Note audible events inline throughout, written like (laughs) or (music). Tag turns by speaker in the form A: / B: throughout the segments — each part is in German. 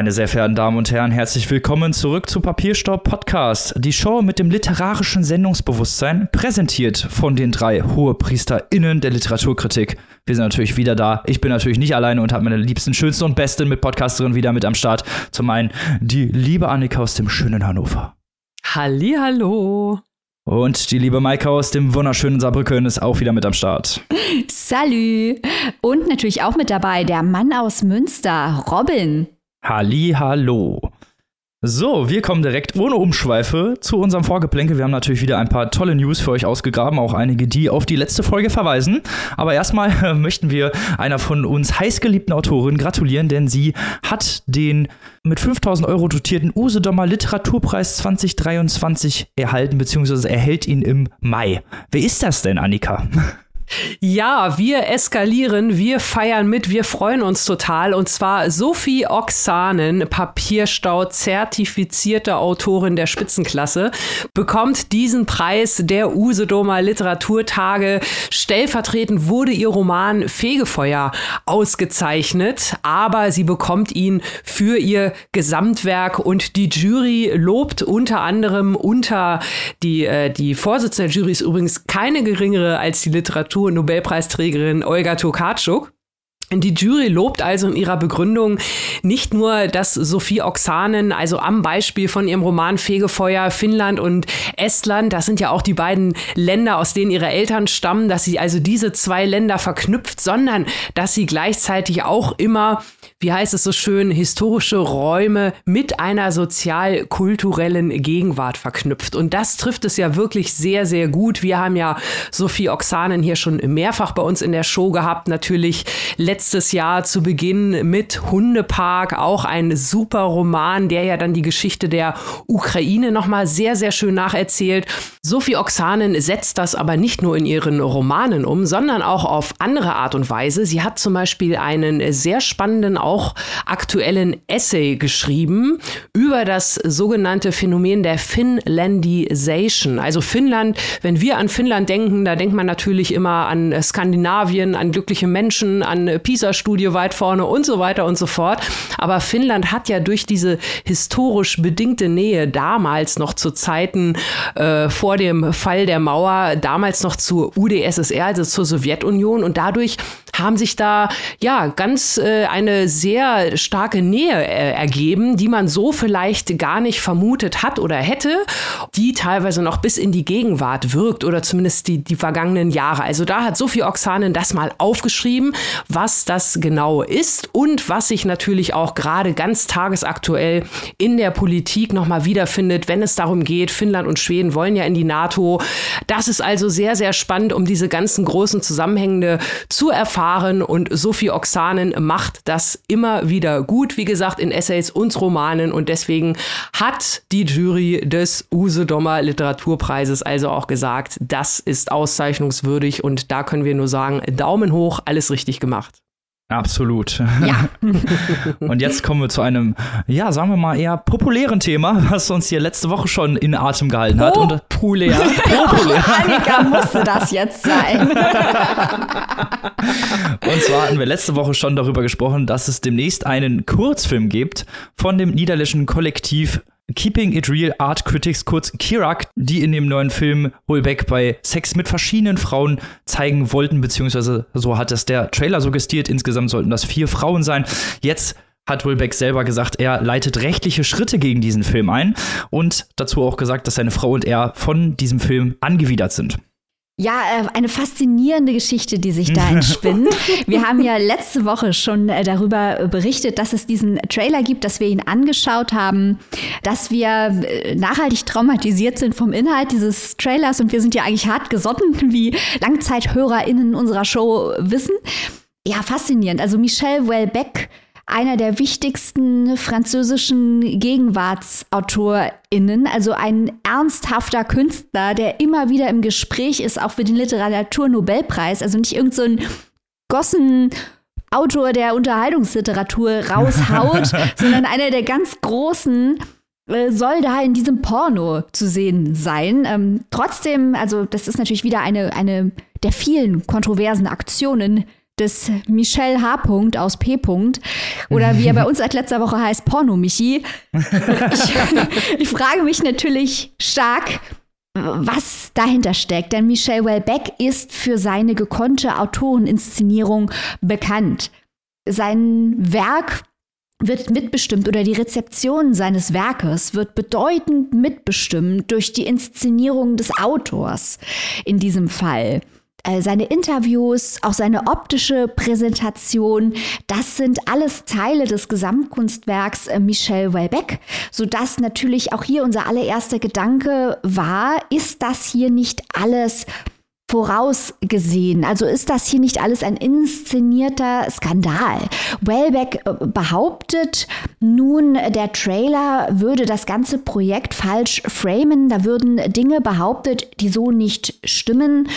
A: Meine sehr verehrten Damen und Herren, herzlich willkommen zurück zu Papierstaub Podcast, die Show mit dem literarischen Sendungsbewusstsein, präsentiert von den drei HohepriesterInnen der Literaturkritik. Wir sind natürlich wieder da. Ich bin natürlich nicht alleine und habe meine liebsten, schönsten und besten Mitpodcasterinnen wieder mit am Start. Zum einen die liebe Annika aus dem schönen Hannover.
B: Halli, hallo.
A: Und die liebe Maika aus dem wunderschönen Saarbrücken ist auch wieder mit am Start.
C: Salü. Und natürlich auch mit dabei der Mann aus Münster, Robin.
A: Halli, hallo. So, wir kommen direkt ohne Umschweife zu unserem Vorgeplänkel. Wir haben natürlich wieder ein paar tolle News für euch ausgegraben, auch einige, die auf die letzte Folge verweisen. Aber erstmal (laughs) äh, möchten wir einer von uns heißgeliebten Autorin gratulieren, denn sie hat den mit 5000 Euro dotierten Usedomer Literaturpreis 2023 erhalten, beziehungsweise erhält ihn im Mai. Wer ist das denn, Annika? (laughs)
B: Ja, wir eskalieren, wir feiern mit, wir freuen uns total. Und zwar Sophie Oxanen, Papierstau, zertifizierte Autorin der Spitzenklasse, bekommt diesen Preis der Usedomer Literaturtage. Stellvertretend wurde ihr Roman Fegefeuer ausgezeichnet, aber sie bekommt ihn für ihr Gesamtwerk und die Jury lobt unter anderem unter die, äh, die Vorsitzende der Jury ist übrigens keine geringere als die Literatur Literatur-Nobelpreisträgerin Olga Tokarczuk. Die Jury lobt also in ihrer Begründung nicht nur, dass Sophie Oksanen, also am Beispiel von ihrem Roman Fegefeuer, Finnland und Estland, das sind ja auch die beiden Länder, aus denen ihre Eltern stammen, dass sie also diese zwei Länder verknüpft, sondern dass sie gleichzeitig auch immer wie heißt es so schön, historische Räume mit einer sozial-kulturellen Gegenwart verknüpft. Und das trifft es ja wirklich sehr, sehr gut. Wir haben ja Sophie Oxanen hier schon mehrfach bei uns in der Show gehabt. Natürlich letztes Jahr zu Beginn mit Hundepark, auch ein super Roman, der ja dann die Geschichte der Ukraine nochmal sehr, sehr schön nacherzählt. Sophie Oxanen setzt das aber nicht nur in ihren Romanen um, sondern auch auf andere Art und Weise. Sie hat zum Beispiel einen sehr spannenden auch aktuellen Essay geschrieben über das sogenannte Phänomen der Finlandisation. Also Finnland, wenn wir an Finnland denken, da denkt man natürlich immer an Skandinavien, an glückliche Menschen, an PISA-Studie weit vorne und so weiter und so fort. Aber Finnland hat ja durch diese historisch bedingte Nähe damals noch zu Zeiten äh, vor dem Fall der Mauer, damals noch zur UdSSR, also zur Sowjetunion und dadurch haben sich da ja ganz äh, eine sehr starke Nähe äh, ergeben, die man so vielleicht gar nicht vermutet hat oder hätte, die teilweise noch bis in die Gegenwart wirkt oder zumindest die, die vergangenen Jahre. Also da hat Sophie Oxanen das mal aufgeschrieben, was das genau ist und was sich natürlich auch gerade ganz tagesaktuell in der Politik nochmal wiederfindet, wenn es darum geht, Finnland und Schweden wollen ja in die NATO. Das ist also sehr, sehr spannend, um diese ganzen großen Zusammenhänge zu erfahren und Sophie Oxanen macht das immer wieder gut, wie gesagt, in Essays und Romanen. Und deswegen hat die Jury des Usedomer Literaturpreises also auch gesagt, das ist auszeichnungswürdig. Und da können wir nur sagen, Daumen hoch, alles richtig gemacht.
A: Absolut.
C: Ja. (laughs)
A: Und jetzt kommen wir zu einem, ja, sagen wir mal eher populären Thema, was uns hier letzte Woche schon in Atem gehalten hat.
C: Populär. Populär. (laughs) Annika musste das jetzt sein. (laughs) Und
A: zwar hatten wir letzte Woche schon darüber gesprochen, dass es demnächst einen Kurzfilm gibt von dem niederländischen Kollektiv Keeping It Real Art Critics, kurz Kirak, die in dem neuen Film Holbeck bei Sex mit verschiedenen Frauen zeigen wollten, beziehungsweise so hat es der Trailer suggestiert. Insgesamt sollten das vier Frauen sein. Jetzt hat Holbeck selber gesagt, er leitet rechtliche Schritte gegen diesen Film ein und dazu auch gesagt, dass seine Frau und er von diesem Film angewidert sind.
C: Ja, äh, eine faszinierende Geschichte, die sich da entspinnt. (laughs) Wir haben ja letzte Woche schon äh, darüber berichtet, dass es diesen Trailer gibt, dass wir ihn angeschaut haben, dass wir äh, nachhaltig traumatisiert sind vom Inhalt dieses Trailers und wir sind ja eigentlich hart gesotten, wie Langzeithörerinnen unserer Show wissen. Ja, faszinierend. Also Michel Welbeck einer der wichtigsten französischen GegenwartsautorInnen, also ein ernsthafter Künstler, der immer wieder im Gespräch ist, auch für den Literaturnobelpreis, also nicht irgendein so Gossen Autor der Unterhaltungsliteratur raushaut, (laughs) sondern einer der ganz großen äh, soll da in diesem Porno zu sehen sein. Ähm, trotzdem, also das ist natürlich wieder eine, eine der vielen kontroversen Aktionen des Michel H. aus P. oder wie er bei uns seit letzter Woche heißt, Porno Michi. Ich, (laughs) ich frage mich natürlich stark, was dahinter steckt. Denn Michel Welbeck ist für seine gekonnte Autoreninszenierung bekannt. Sein Werk wird mitbestimmt oder die Rezeption seines Werkes wird bedeutend mitbestimmt durch die Inszenierung des Autors in diesem Fall. Äh, seine Interviews, auch seine optische Präsentation, das sind alles Teile des Gesamtkunstwerks äh, Michel Welbeck, sodass natürlich auch hier unser allererster Gedanke war, ist das hier nicht alles vorausgesehen? Also ist das hier nicht alles ein inszenierter Skandal? Wellbeck äh, behauptet nun, der Trailer würde das ganze Projekt falsch framen. Da würden Dinge behauptet, die so nicht stimmen.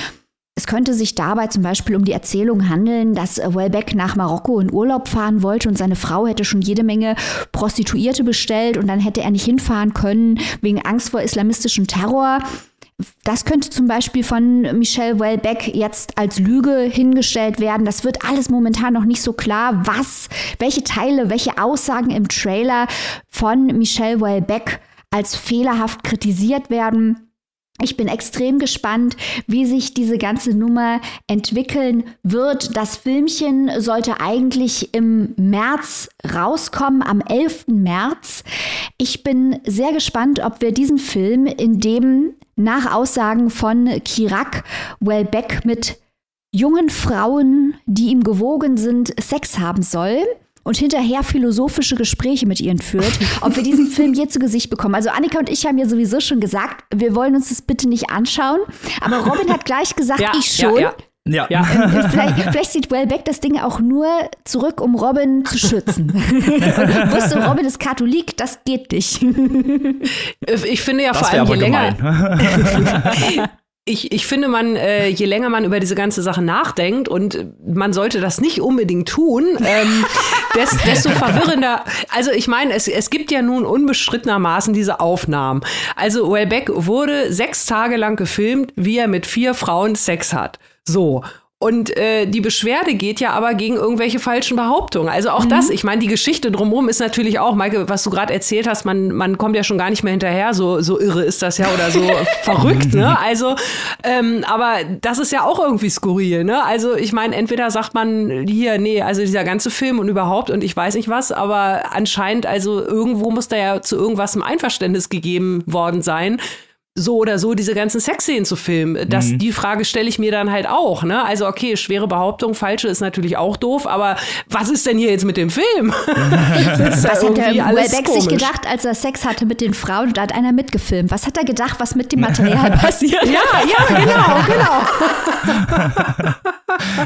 C: Es könnte sich dabei zum Beispiel um die Erzählung handeln, dass Welbeck nach Marokko in Urlaub fahren wollte und seine Frau hätte schon jede Menge Prostituierte bestellt und dann hätte er nicht hinfahren können wegen Angst vor islamistischem Terror. Das könnte zum Beispiel von Michelle Welbeck jetzt als Lüge hingestellt werden. Das wird alles momentan noch nicht so klar, was, welche Teile, welche Aussagen im Trailer von Michelle Welbeck als fehlerhaft kritisiert werden. Ich bin extrem gespannt, wie sich diese ganze Nummer entwickeln wird. Das Filmchen sollte eigentlich im März rauskommen, am 11. März. Ich bin sehr gespannt, ob wir diesen Film, in dem nach Aussagen von Kirak Welbeck mit jungen Frauen, die ihm gewogen sind, Sex haben soll und hinterher philosophische Gespräche mit ihnen führt, (laughs) ob wir diesen Film je zu Gesicht bekommen. Also Annika und ich haben ja sowieso schon gesagt, wir wollen uns das bitte nicht anschauen. Aber Robin hat gleich gesagt, ja, ich schon. Ja,
A: ja. Ja. (laughs)
C: Vielleicht, vielleicht sieht Wellbeck das Ding auch nur zurück, um Robin zu schützen. (laughs) Und wusste, Robin ist Katholik, das geht nicht.
B: Ich finde ja das vor allem, je länger, ich, ich finde, man, äh, je länger man über diese ganze Sache nachdenkt, und man sollte das nicht unbedingt tun, ähm, (laughs) des, desto verwirrender. Also ich meine, es, es gibt ja nun unbestrittenermaßen diese Aufnahmen. Also Wellbeck wurde sechs Tage lang gefilmt, wie er mit vier Frauen Sex hat. So. Und äh, die Beschwerde geht ja aber gegen irgendwelche falschen Behauptungen. Also auch mhm. das, ich meine, die Geschichte drumherum ist natürlich auch, Maike, was du gerade erzählt hast, man, man kommt ja schon gar nicht mehr hinterher, so, so irre ist das ja oder so (laughs) verrückt, ne? Also, ähm, aber das ist ja auch irgendwie skurril, ne? Also ich meine, entweder sagt man hier, nee, also dieser ganze Film und überhaupt und ich weiß nicht was, aber anscheinend, also irgendwo muss da ja zu irgendwas ein Einverständnis gegeben worden sein so oder so diese ganzen Sexszenen zu filmen? Das, mhm. Die Frage stelle ich mir dann halt auch. Ne? Also, okay, schwere Behauptung, falsche ist natürlich auch doof, aber was ist denn hier jetzt mit dem Film? (laughs)
C: was hat der Welbeck sich gedacht, als er Sex hatte mit den Frauen und da hat einer mitgefilmt? Was hat er gedacht, was mit dem (laughs) Material passiert?
B: ja, ja, genau, genau. (laughs)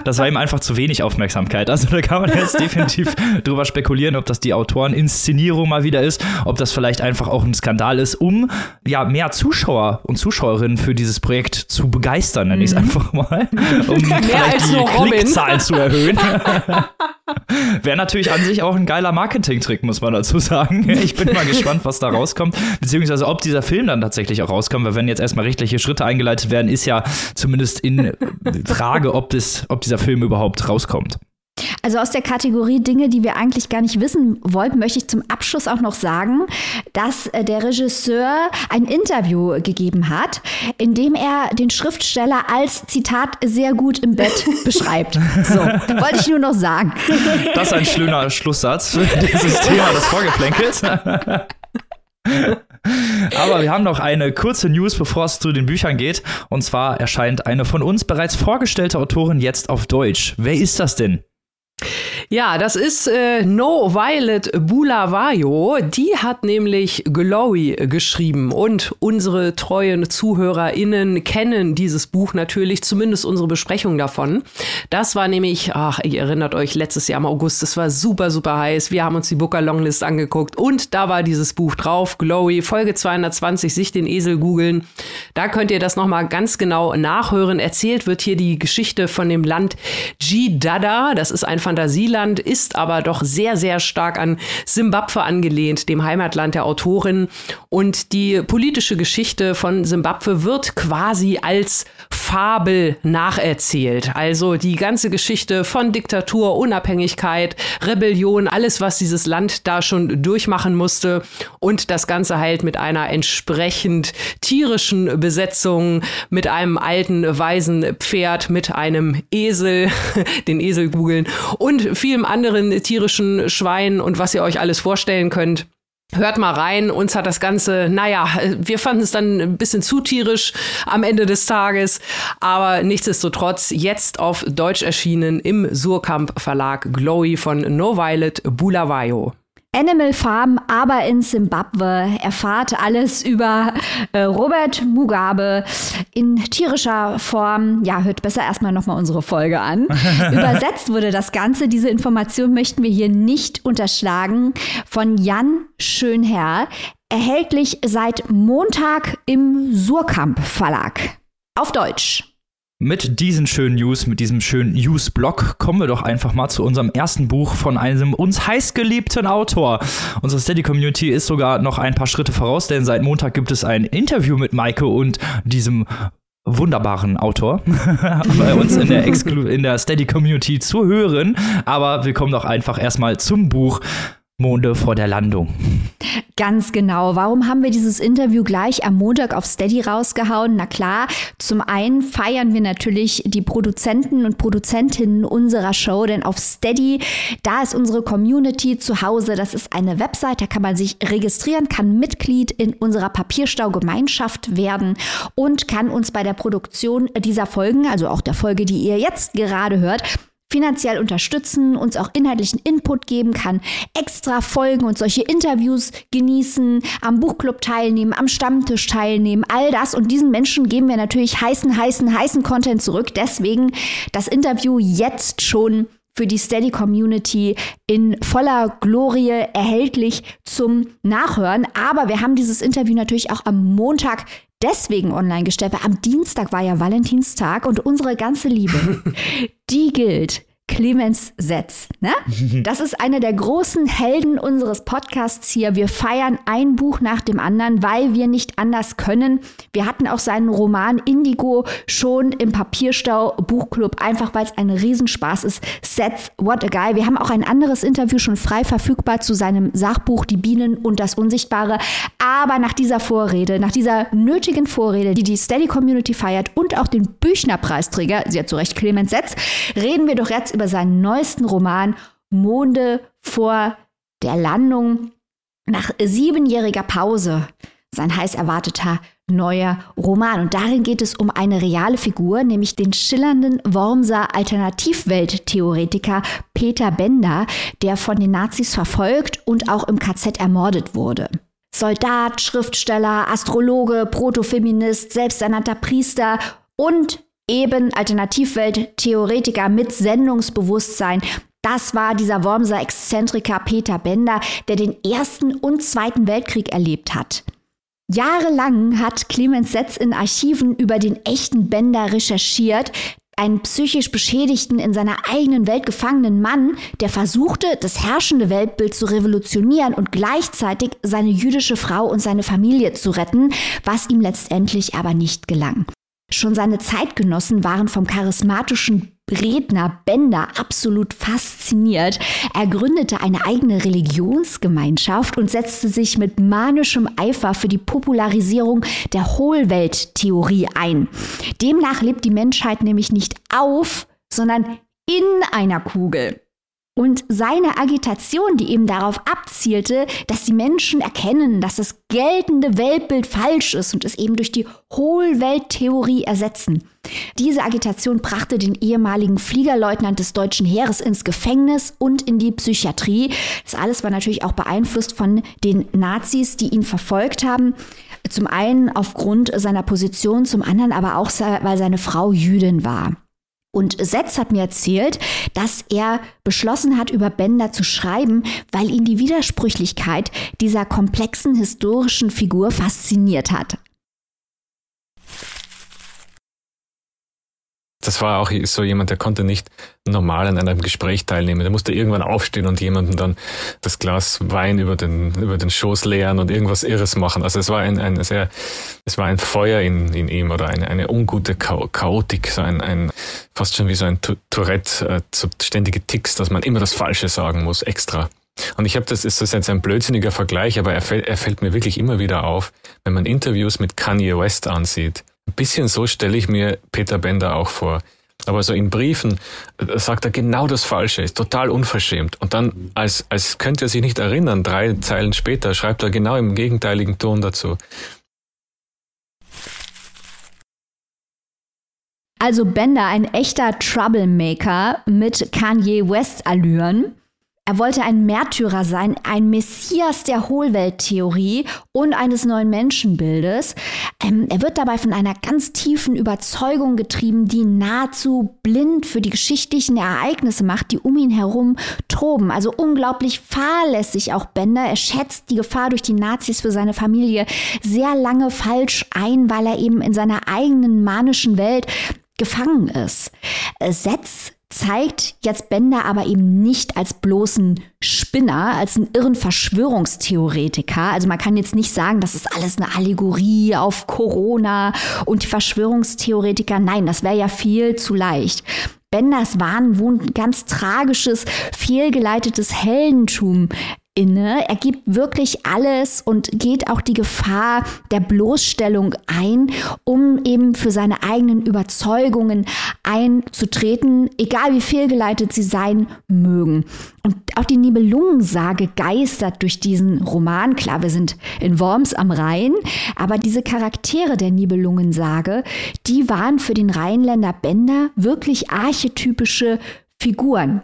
A: Das war ihm einfach zu wenig Aufmerksamkeit. Also da kann man jetzt definitiv drüber spekulieren, ob das die Autoreninszenierung mal wieder ist, ob das vielleicht einfach auch ein Skandal ist, um ja mehr Zuschauer Zuschauer und Zuschauerinnen für dieses Projekt zu begeistern, nenne ich es mhm. einfach mal, (laughs) um vielleicht die Klickzahlen zu erhöhen. (laughs) Wäre natürlich an sich auch ein geiler Marketing-Trick, muss man dazu sagen. (laughs) Ich bin mal gespannt, was da rauskommt, beziehungsweise ob dieser Film dann tatsächlich auch rauskommt, weil wenn jetzt erstmal rechtliche Schritte eingeleitet werden, ist ja zumindest in Frage, ob, das, ob dieser Film überhaupt rauskommt.
C: Also aus der Kategorie Dinge, die wir eigentlich gar nicht wissen wollten, möchte ich zum Abschluss auch noch sagen, dass äh, der Regisseur ein Interview gegeben hat, in dem er den Schriftsteller als Zitat sehr gut im Bett (laughs) beschreibt. So, (laughs) wollte ich nur noch sagen.
A: Das ist ein schöner Schlusssatz für dieses (laughs) Thema des Vorgeplänkels. Aber wir haben noch eine kurze News, bevor es zu den Büchern geht. Und zwar erscheint eine von uns bereits vorgestellte Autorin jetzt auf Deutsch. Wer ist das denn?
B: Ja, das ist äh, No Violet Bulavayo. Die hat nämlich Glowy geschrieben und unsere treuen ZuhörerInnen kennen dieses Buch natürlich, zumindest unsere Besprechung davon. Das war nämlich, ach, ihr erinnert euch, letztes Jahr im August, es war super, super heiß. Wir haben uns die Booker Longlist angeguckt und da war dieses Buch drauf, Glowy, Folge 220, sich den Esel googeln. Da könnt ihr das nochmal ganz genau nachhören. Erzählt wird hier die Geschichte von dem Land G-Dada. Das ist ein Fantasieland Neuseeland, ist aber doch sehr, sehr stark an Simbabwe angelehnt, dem Heimatland der Autorin. Und die politische Geschichte von Simbabwe wird quasi als Fabel nacherzählt. Also die ganze Geschichte von Diktatur, Unabhängigkeit, Rebellion, alles, was dieses Land da schon durchmachen musste. Und das Ganze halt mit einer entsprechend tierischen Besetzung, mit einem alten, weisen Pferd, mit einem Esel, (laughs) den Esel googeln und vielem anderen tierischen Schwein und was ihr euch alles vorstellen könnt. Hört mal rein, uns hat das Ganze, naja, wir fanden es dann ein bisschen zu tierisch am Ende des Tages, aber nichtsdestotrotz jetzt auf Deutsch erschienen im Surkamp Verlag Glowy von No Violet Bulawayo.
C: Animal Farm, aber in Simbabwe. Erfahrt alles über äh, Robert Mugabe in tierischer Form. Ja, hört besser erstmal nochmal unsere Folge an. (laughs) Übersetzt wurde das Ganze. Diese Information möchten wir hier nicht unterschlagen. Von Jan Schönherr. Erhältlich seit Montag im Surkamp Verlag. Auf Deutsch.
A: Mit diesen schönen News, mit diesem schönen News-Blog kommen wir doch einfach mal zu unserem ersten Buch von einem uns heißgeliebten Autor. Unsere Steady-Community ist sogar noch ein paar Schritte voraus, denn seit Montag gibt es ein Interview mit Maike und diesem wunderbaren Autor (laughs) bei uns in der, der Steady-Community zu hören. Aber wir kommen doch einfach erstmal zum Buch. Monde vor der Landung.
C: Ganz genau. Warum haben wir dieses Interview gleich am Montag auf Steady rausgehauen? Na klar, zum einen feiern wir natürlich die Produzenten und Produzentinnen unserer Show, denn auf Steady, da ist unsere Community zu Hause. Das ist eine Website, da kann man sich registrieren, kann Mitglied in unserer Papierstau-Gemeinschaft werden und kann uns bei der Produktion dieser Folgen, also auch der Folge, die ihr jetzt gerade hört, finanziell unterstützen, uns auch inhaltlichen Input geben kann, extra Folgen und solche Interviews genießen, am Buchclub teilnehmen, am Stammtisch teilnehmen, all das. Und diesen Menschen geben wir natürlich heißen, heißen, heißen Content zurück. Deswegen das Interview jetzt schon für die Steady Community in voller Glorie erhältlich zum Nachhören. Aber wir haben dieses Interview natürlich auch am Montag deswegen online gestellt, weil am Dienstag war ja Valentinstag und unsere ganze Liebe, (laughs) die gilt Clemens Setz. Ne? (laughs) Das ist einer der großen Helden unseres Podcasts hier. Wir feiern ein Buch nach dem anderen, weil wir nicht anders können. Wir hatten auch seinen Roman Indigo schon im Papierstau Buchclub, einfach weil es ein Riesenspaß ist. Setz, what a guy. Wir haben auch ein anderes Interview schon frei verfügbar zu seinem Sachbuch Die Bienen und das Unsichtbare. Aber nach dieser Vorrede, nach dieser nötigen Vorrede, die die Steady Community feiert und auch den Büchner-Preisträger, sie hat zu Recht Clemens Setz, reden wir doch jetzt über seinen neuesten Roman Monde vor der Landung. Nach siebenjähriger Pause sein heiß erwarteter neuer Roman. Und darin geht es um eine reale Figur, nämlich den schillernden Wormser Alternativwelttheoretiker Peter Bender, der von den Nazis verfolgt und auch im KZ ermordet wurde. Soldat, Schriftsteller, Astrologe, Protofeminist, selbsternannter Priester und eben Alternativwelt-Theoretiker mit Sendungsbewusstsein. Das war dieser Wormser Exzentriker Peter Bender, der den Ersten und Zweiten Weltkrieg erlebt hat. Jahrelang hat Clemens Setz in Archiven über den echten Bender recherchiert, einen psychisch beschädigten, in seiner eigenen Welt gefangenen Mann, der versuchte, das herrschende Weltbild zu revolutionieren und gleichzeitig seine jüdische Frau und seine Familie zu retten, was ihm letztendlich aber nicht gelang. Schon seine Zeitgenossen waren vom charismatischen Redner Bender absolut fasziniert. Er gründete eine eigene Religionsgemeinschaft und setzte sich mit manischem Eifer für die Popularisierung der Hohlwelttheorie ein. Demnach lebt die Menschheit nämlich nicht auf, sondern in einer Kugel. Und seine Agitation, die eben darauf abzielte, dass die Menschen erkennen, dass das geltende Weltbild falsch ist und es eben durch die Hohlwelttheorie ersetzen. Diese Agitation brachte den ehemaligen Fliegerleutnant des deutschen Heeres ins Gefängnis und in die Psychiatrie. Das alles war natürlich auch beeinflusst von den Nazis, die ihn verfolgt haben. Zum einen aufgrund seiner Position, zum anderen aber auch, weil seine Frau Jüdin war. Und Setz hat mir erzählt, dass er beschlossen hat, über Bender zu schreiben, weil ihn die Widersprüchlichkeit dieser komplexen historischen Figur fasziniert hat.
D: Das war auch so jemand, der konnte nicht normal an einem Gespräch teilnehmen. Der musste irgendwann aufstehen und jemandem dann das Glas Wein über den, über den Schoß leeren und irgendwas Irres machen. Also es war ein, ein sehr, es war ein Feuer in, in ihm oder eine, eine ungute Chaotik, so ein, ein, fast schon wie so ein Tourette, äh, so ständige Ticks, dass man immer das Falsche sagen muss, extra. Und ich habe das, ist das jetzt ein blödsinniger Vergleich, aber er, fällt, er fällt mir wirklich immer wieder auf, wenn man Interviews mit Kanye West ansieht. Ein bisschen so stelle ich mir Peter Bender auch vor. Aber so in Briefen äh, sagt er genau das Falsche, ist total unverschämt. Und dann, als, als könnte er sich nicht erinnern, drei Zeilen später schreibt er genau im gegenteiligen Ton dazu.
C: Also Bender, ein echter Troublemaker mit Kanye West-Allüren. Er wollte ein Märtyrer sein, ein Messias der Hohlwelttheorie und eines neuen Menschenbildes. Ähm, er wird dabei von einer ganz tiefen Überzeugung getrieben, die nahezu blind für die geschichtlichen Ereignisse macht, die um ihn herum toben. Also unglaublich fahrlässig auch Bender. Er schätzt die Gefahr durch die Nazis für seine Familie sehr lange falsch ein, weil er eben in seiner eigenen manischen Welt gefangen ist. Äh, Setz zeigt jetzt Bender aber eben nicht als bloßen Spinner, als einen irren Verschwörungstheoretiker. Also man kann jetzt nicht sagen, das ist alles eine Allegorie auf Corona und die Verschwörungstheoretiker. Nein, das wäre ja viel zu leicht. Benders Wahn wohnt ein ganz tragisches, fehlgeleitetes Heldentum inne. Er gibt wirklich alles und geht auch die Gefahr der Bloßstellung ein, um eben für seine eigenen Überzeugungen einzutreten, egal wie fehlgeleitet sie sein mögen. Und auch die Nibelungensage geistert durch diesen Roman. Klar, wir sind in Worms am Rhein, aber diese Charaktere der Nibelungensage, die waren für den Rheinländer Bender wirklich archetypische Figuren.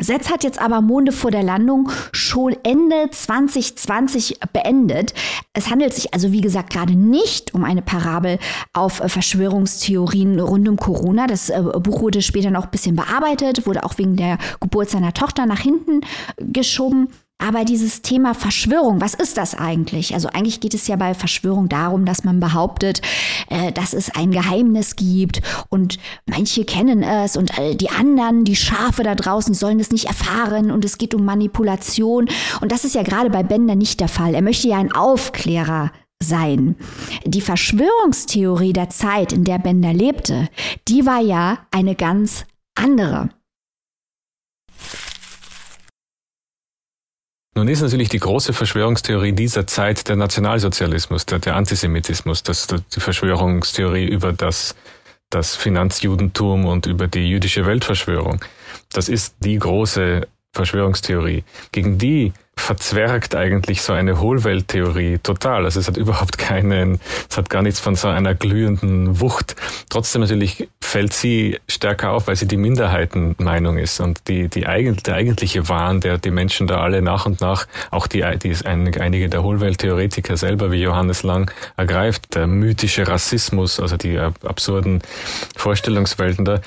C: Setz hat jetzt aber Monde vor der Landung schon Ende 2020 beendet. Es handelt sich also, wie gesagt, gerade nicht um eine Parabel auf äh, Verschwörungstheorien rund um Corona. Das äh, Buch wurde später noch ein bisschen bearbeitet, wurde auch wegen der Geburt seiner Tochter nach hinten geschoben. Aber dieses Thema Verschwörung, was ist das eigentlich? Also eigentlich geht es ja bei Verschwörung darum, dass man behauptet, äh, dass es ein Geheimnis gibt und manche kennen es und äh, die anderen, die Schafe da draußen, sollen es nicht erfahren und es geht um Manipulation. Und das ist ja gerade bei Bender nicht der Fall. Er möchte ja ein Aufklärer sein. Die Verschwörungstheorie der Zeit, in der Bender lebte, die war ja eine ganz andere.
D: Nun ist natürlich die große Verschwörungstheorie dieser Zeit der Nationalsozialismus, der, der Antisemitismus, das, die Verschwörungstheorie über das, das Finanzjudentum und über die jüdische Weltverschwörung. Das ist die große Verschwörungstheorie. Gegen die verzwergt eigentlich so eine Hohlwelttheorie total. Also es hat überhaupt keinen, es hat gar nichts von so einer glühenden Wucht. Trotzdem natürlich fällt sie stärker auf, weil sie die Minderheitenmeinung ist und die, die eigentlich, der eigentliche Wahn, der die Menschen da alle nach und nach, auch die, die einige der Hohlwelttheoretiker selber wie Johannes Lang ergreift, der mythische Rassismus, also die absurden Vorstellungswelten da,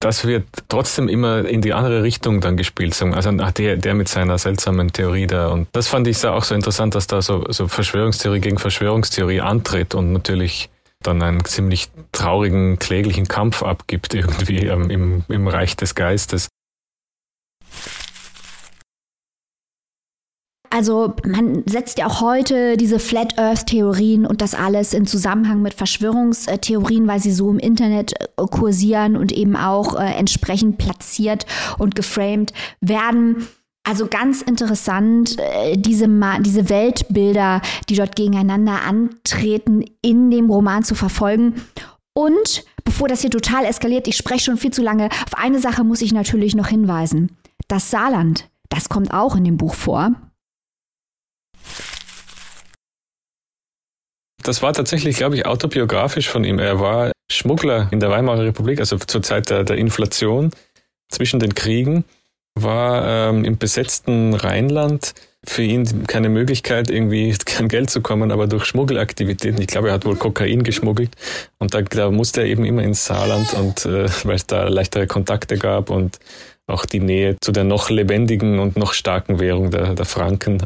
D: das wird trotzdem immer in die andere Richtung dann gespielt. Also der, der mit seiner seltsamen Theorie wieder. Und das fand ich auch so interessant, dass da so, so Verschwörungstheorie gegen Verschwörungstheorie antritt und natürlich dann einen ziemlich traurigen, kläglichen Kampf abgibt (laughs) irgendwie ähm, im, im Reich des Geistes.
C: Also man setzt ja auch heute diese Flat Earth Theorien und das alles in Zusammenhang mit Verschwörungstheorien, weil sie so im Internet äh, kursieren und eben auch äh, entsprechend platziert und geframed werden. Also ganz interessant, äh, diese, diese Weltbilder, die dort gegeneinander antreten, in dem Roman zu verfolgen. Und bevor das hier total eskaliert, ich spreche schon viel zu lange, auf eine Sache muss ich natürlich noch hinweisen. Das Saarland, das kommt auch in dem Buch vor.
D: Das war tatsächlich, glaube ich, autobiografisch von ihm. Er war Schmuggler in der Weimarer Republik, also zur Zeit der, der Inflation zwischen den Kriegen war ähm, im besetzten Rheinland für ihn keine Möglichkeit, irgendwie (laughs) kein Geld zu kommen, aber durch Schmuggelaktivitäten. Ich glaube, er hat wohl Kokain geschmuggelt und da, da musste er eben immer ins Saarland und äh, weil es da leichtere Kontakte gab und auch die Nähe zu der noch lebendigen und noch starken Währung der, der Franken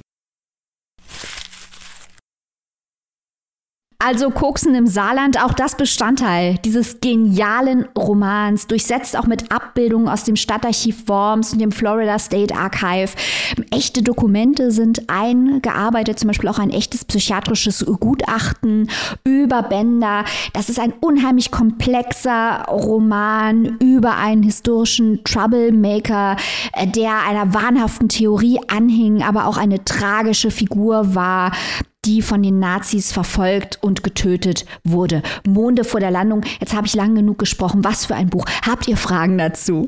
C: Also Koksen im Saarland, auch das Bestandteil dieses genialen Romans, durchsetzt auch mit Abbildungen aus dem Stadtarchiv Worms und dem Florida State Archive. Echte Dokumente sind eingearbeitet, zum Beispiel auch ein echtes psychiatrisches Gutachten über Bender. Das ist ein unheimlich komplexer Roman über einen historischen Troublemaker, der einer wahnhaften Theorie anhing, aber auch eine tragische Figur war die von den Nazis verfolgt und getötet wurde. Monde vor der Landung. Jetzt habe ich lang genug gesprochen. Was für ein Buch. Habt ihr Fragen dazu?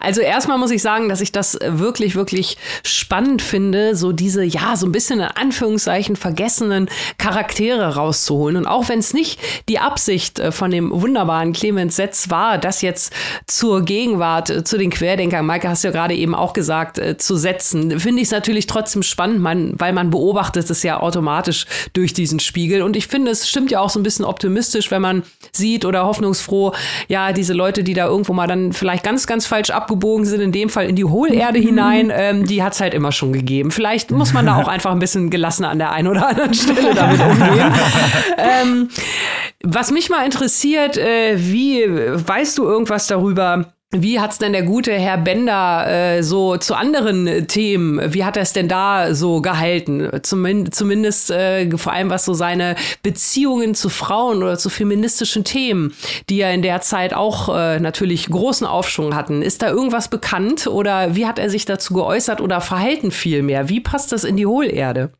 B: Also erstmal muss ich sagen, dass ich das wirklich, wirklich spannend finde, so diese, ja, so ein bisschen in Anführungszeichen vergessenen Charaktere rauszuholen. Und auch wenn es nicht die Absicht äh, von dem wunderbaren Clemens Setz war, das jetzt zur Gegenwart, äh, zu den Querdenkern, Maike hast du ja gerade eben auch gesagt, äh, zu setzen, finde ich es natürlich trotzdem spannend, man, weil man beobachtet es ja automatisch durch diesen Spiegel. Und ich finde, es stimmt ja auch so ein bisschen optimistisch, wenn man sieht oder hoffnungsfroh, ja, diese Leute, die da irgendwo mal dann vielleicht ganz, ganz falsch falsch abgebogen sind, in dem Fall in die Hohlerde hinein, (laughs) ähm, die hat es halt immer schon gegeben. Vielleicht muss man da auch einfach ein bisschen gelassener an der einen oder anderen Stelle damit umgehen. (laughs) ähm, was mich mal interessiert, äh, wie weißt du irgendwas darüber? Wie hat's denn der gute Herr Bender äh, so zu anderen äh, Themen, wie hat er es denn da so gehalten? Zumin zumindest äh, vor allem was so seine Beziehungen zu Frauen oder zu feministischen Themen, die ja in der Zeit auch äh, natürlich großen Aufschwung hatten. Ist da irgendwas bekannt oder wie hat er sich dazu geäußert oder verhalten vielmehr? Wie passt das in die Hohlerde?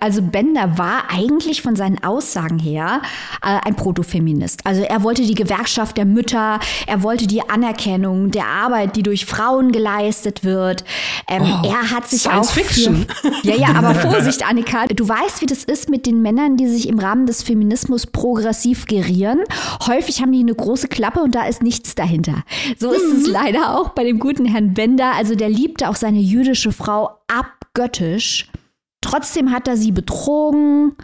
C: Also Bender war eigentlich von seinen Aussagen her äh, ein Protofeminist. Also er wollte die Gewerkschaft der Mütter, er wollte die Anerkennung der Arbeit, die durch Frauen geleistet wird. Ähm, oh, er hat sich
B: Science
C: auch
B: Fiction.
C: Für, (laughs) ja, ja, aber (laughs) Vorsicht, Annika, du weißt, wie das ist mit den Männern, die sich im Rahmen des Feminismus progressiv gerieren. Häufig haben die eine große Klappe und da ist nichts dahinter. So ist mhm. es leider auch bei dem guten Herrn Bender. Also der liebte auch seine jüdische Frau abgöttisch. Trotzdem hat er sie betrogen.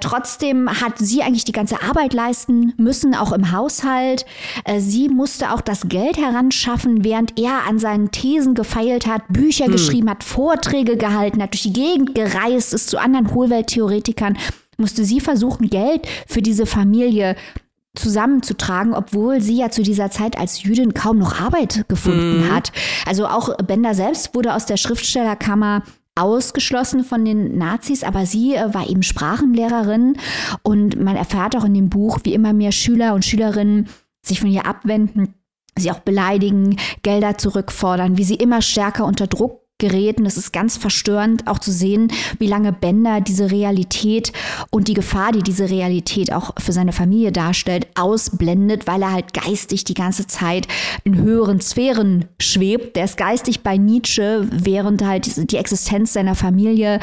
C: Trotzdem hat sie eigentlich die ganze Arbeit leisten müssen, auch im Haushalt. Äh, sie musste auch das Geld heranschaffen, während er an seinen Thesen gefeilt hat, Bücher hm. geschrieben hat, Vorträge gehalten hat, durch die Gegend gereist ist zu anderen Hohlwelttheoretikern. Musste sie versuchen, Geld für diese Familie zusammenzutragen, obwohl sie ja zu dieser Zeit als Jüdin kaum noch Arbeit gefunden mhm. hat. Also auch Bender selbst wurde aus der Schriftstellerkammer ausgeschlossen von den Nazis, aber sie äh, war eben Sprachenlehrerin. Und man erfährt auch in dem Buch, wie immer mehr Schüler und Schülerinnen sich von ihr abwenden, sie auch beleidigen, Gelder zurückfordern, wie sie immer stärker unter Druck gerät. Und es ist ganz verstörend auch zu sehen, wie lange Bender diese Realität und die Gefahr, die diese Realität auch für seine Familie darstellt, ausblendet, weil er halt geistig die ganze Zeit in höheren Sphären schwebt. Der ist geistig bei Nietzsche, während halt die Existenz seiner Familie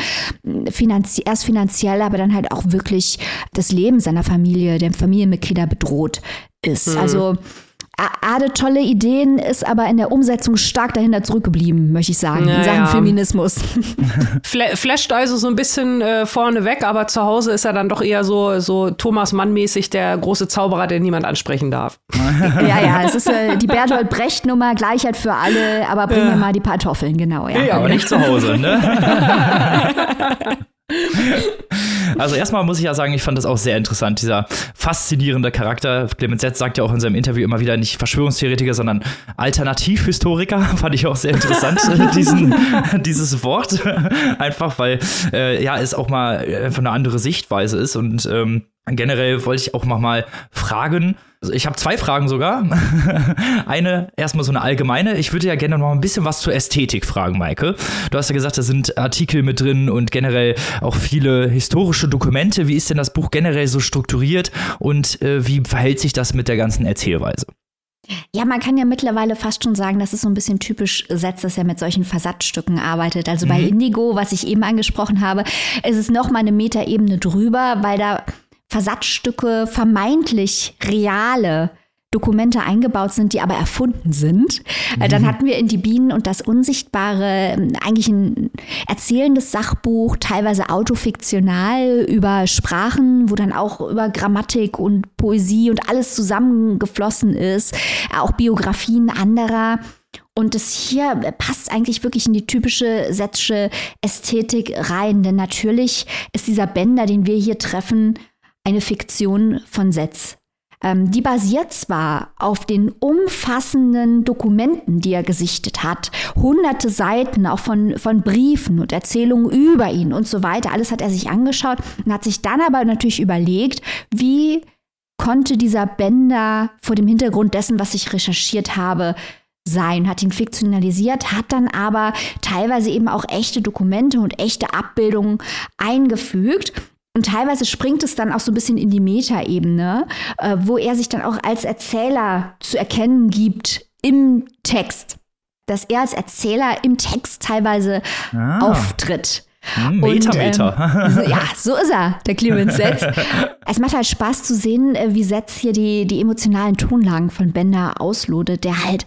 C: finanzie erst finanziell, aber dann halt auch wirklich das Leben seiner Familie, der Familienmitglieder bedroht ist. Mhm. Also hatte tolle Ideen, ist aber in der Umsetzung stark dahinter zurückgeblieben, möchte ich sagen, ja, in Sachen. Feminismus. (laughs)
B: Flasht also so ein bisschen äh, vorne weg, aber zu Hause ist er dann doch eher so, so Thomas Mann-mäßig der große Zauberer, den niemand ansprechen darf. (laughs)
C: ja, ja, es ist äh, die Bertolt Brecht-Nummer, Gleichheit für alle, aber bring mir mal die Kartoffeln, genau.
A: Ja, ja aber nicht zu Hause, ne? (laughs) (laughs) Also erstmal muss ich ja sagen, ich fand das auch sehr interessant, dieser faszinierende Charakter. Clemens Setz sagt ja auch in seinem Interview immer wieder nicht Verschwörungstheoretiker, sondern Alternativhistoriker. (laughs) Fand ich auch sehr interessant, (laughs) diesen, dieses Wort. Einfach, weil äh, ja, es auch mal einfach eine andere Sichtweise ist und ähm, Generell wollte ich auch noch mal fragen. Also ich habe zwei Fragen sogar. (laughs) eine erstmal so eine allgemeine. Ich würde ja gerne noch ein bisschen was zur Ästhetik fragen, Maike. Du hast ja gesagt, da sind Artikel mit drin und generell auch viele historische Dokumente. Wie ist denn das Buch generell so strukturiert und äh, wie verhält sich das mit der ganzen Erzählweise?
C: Ja, man kann ja mittlerweile fast schon sagen, dass es so ein bisschen typisch setzt, dass er mit solchen Versatzstücken arbeitet. Also mhm. bei Indigo, was ich eben angesprochen habe, ist es noch mal eine Metaebene drüber, weil da Versatzstücke, vermeintlich reale Dokumente eingebaut sind, die aber erfunden sind. Mhm. Dann hatten wir in Die Bienen und das Unsichtbare ähm, eigentlich ein erzählendes Sachbuch, teilweise autofiktional über Sprachen, wo dann auch über Grammatik und Poesie und alles zusammengeflossen ist, auch Biografien anderer. Und das hier passt eigentlich wirklich in die typische Setzsche Ästhetik rein, denn natürlich ist dieser Bänder, den wir hier treffen, eine Fiktion von Setz. Ähm, die basiert zwar auf den umfassenden Dokumenten, die er gesichtet hat, hunderte Seiten auch von, von Briefen und Erzählungen über ihn und so weiter. Alles hat er sich angeschaut und hat sich dann aber natürlich überlegt, wie konnte dieser Bender vor dem Hintergrund dessen, was ich recherchiert habe, sein, hat ihn fiktionalisiert, hat dann aber teilweise eben auch echte Dokumente und echte Abbildungen eingefügt. Und teilweise springt es dann auch so ein bisschen in die Metaebene, äh, wo er sich dann auch als Erzähler zu erkennen gibt im Text. Dass er als Erzähler im Text teilweise ah. auftritt.
A: Hm, Meter, Meter.
C: Ähm, ja, so ist er, der Clemens Setz. (laughs) es macht halt Spaß zu sehen, äh, wie Setz hier die, die emotionalen Tonlagen von Bender auslodet, der halt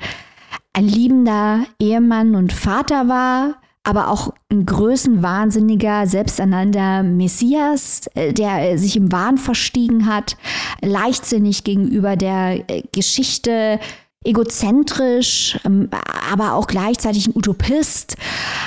C: ein liebender Ehemann und Vater war, aber auch ein größenwahnsinniger, selbsternannter Messias, äh, der sich im Wahn verstiegen hat, leichtsinnig gegenüber der äh, Geschichte egozentrisch, ähm, aber auch gleichzeitig ein Utopist.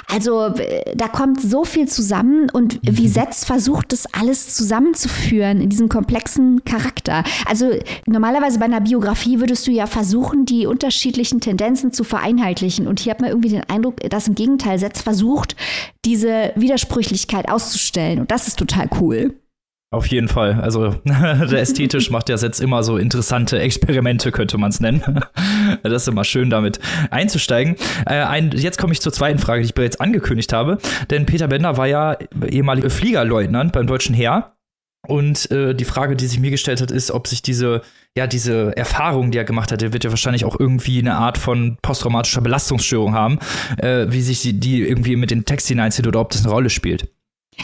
C: Also äh, da kommt so viel zusammen und wie mhm. Setz versucht, das alles zusammenzuführen in diesem komplexen Charakter. Also normalerweise bei einer Biografie würdest du ja versuchen, die unterschiedlichen Tendenzen zu vereinheitlichen. Und hier hat man irgendwie den Eindruck, dass im Gegenteil Setz versucht, diese Widersprüchlichkeit auszustellen. Und das ist total cool.
A: Auf jeden Fall. Also (laughs) der ästhetisch macht ja jetzt immer so interessante Experimente, könnte man es nennen. (laughs) das ist immer schön, damit einzusteigen. Äh, ein, jetzt komme ich zur zweiten Frage, die ich bereits angekündigt habe. Denn Peter Bender war ja ehemaliger Fliegerleutnant beim Deutschen Heer. Und äh, die Frage, die sich mir gestellt hat, ist, ob sich diese, ja, diese Erfahrung, die er gemacht hat, der wird ja wahrscheinlich auch irgendwie eine Art von posttraumatischer Belastungsstörung haben, äh, wie sich die, die irgendwie mit den Text hineinzieht oder ob das eine Rolle spielt.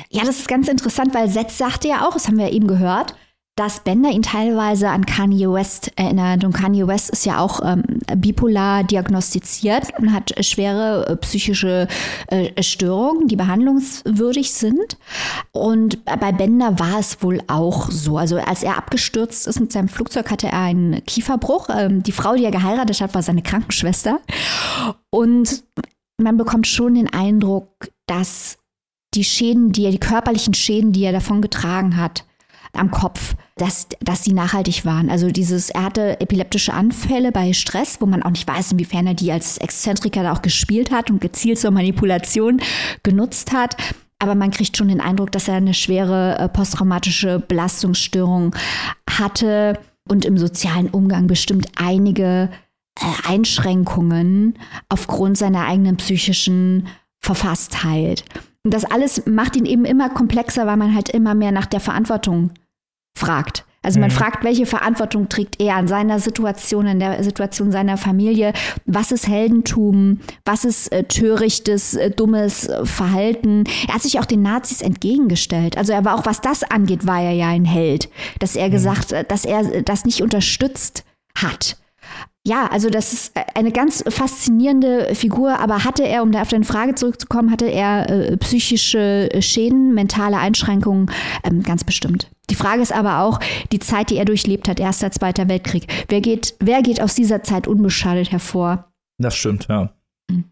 C: Ja, das ist ganz interessant, weil Setz sagte ja auch, das haben wir eben gehört, dass Bender ihn teilweise an Kanye West erinnert. Und Kanye West ist ja auch ähm, bipolar diagnostiziert und hat schwere äh, psychische äh, Störungen, die behandlungswürdig sind. Und bei Bender war es wohl auch so. Also als er abgestürzt ist mit seinem Flugzeug, hatte er einen Kieferbruch. Ähm, die Frau, die er geheiratet hat, war seine Krankenschwester. Und man bekommt schon den Eindruck, dass die Schäden, die er, die körperlichen Schäden, die er davon getragen hat am Kopf, dass, dass die nachhaltig waren. Also dieses, er hatte epileptische Anfälle bei Stress, wo man auch nicht weiß, inwiefern er die als Exzentriker da auch gespielt hat und gezielt zur Manipulation genutzt hat. Aber man kriegt schon den Eindruck, dass er eine schwere äh, posttraumatische Belastungsstörung hatte und im sozialen Umgang bestimmt einige äh, Einschränkungen aufgrund seiner eigenen psychischen Verfasstheit. Und das alles macht ihn eben immer komplexer, weil man halt immer mehr nach der Verantwortung fragt. Also man mhm. fragt, welche Verantwortung trägt er an seiner Situation, in der Situation seiner Familie? Was ist Heldentum? Was ist äh, törichtes, äh, dummes äh, Verhalten? Er hat sich auch den Nazis entgegengestellt. Also er war auch, was das angeht, war er ja ein Held. Dass er mhm. gesagt, äh, dass er das nicht unterstützt hat ja, also das ist eine ganz faszinierende Figur, aber hatte er, um da auf deine Frage zurückzukommen, hatte er äh, psychische Schäden, mentale Einschränkungen? Ähm, ganz bestimmt. Die Frage ist aber auch die Zeit, die er durchlebt hat, Erster, Zweiter Weltkrieg. Wer geht, wer geht aus dieser Zeit unbeschadet hervor?
A: Das stimmt, ja. Mhm.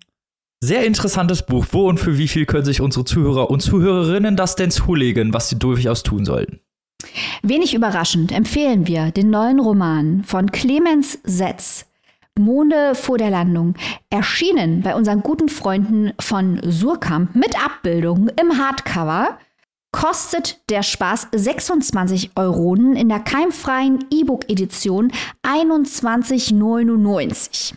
A: Sehr interessantes Buch. Wo und für wie viel können sich unsere Zuhörer und Zuhörerinnen das denn zulegen, was sie durchaus tun sollten?
C: Wenig überraschend empfehlen wir den neuen Roman von Clemens Setz, Monde vor der Landung, erschienen bei unseren guten Freunden von Surkamp mit Abbildungen im Hardcover. Kostet der Spaß 26 Euronen in der keimfreien E-Book-Edition 21,99.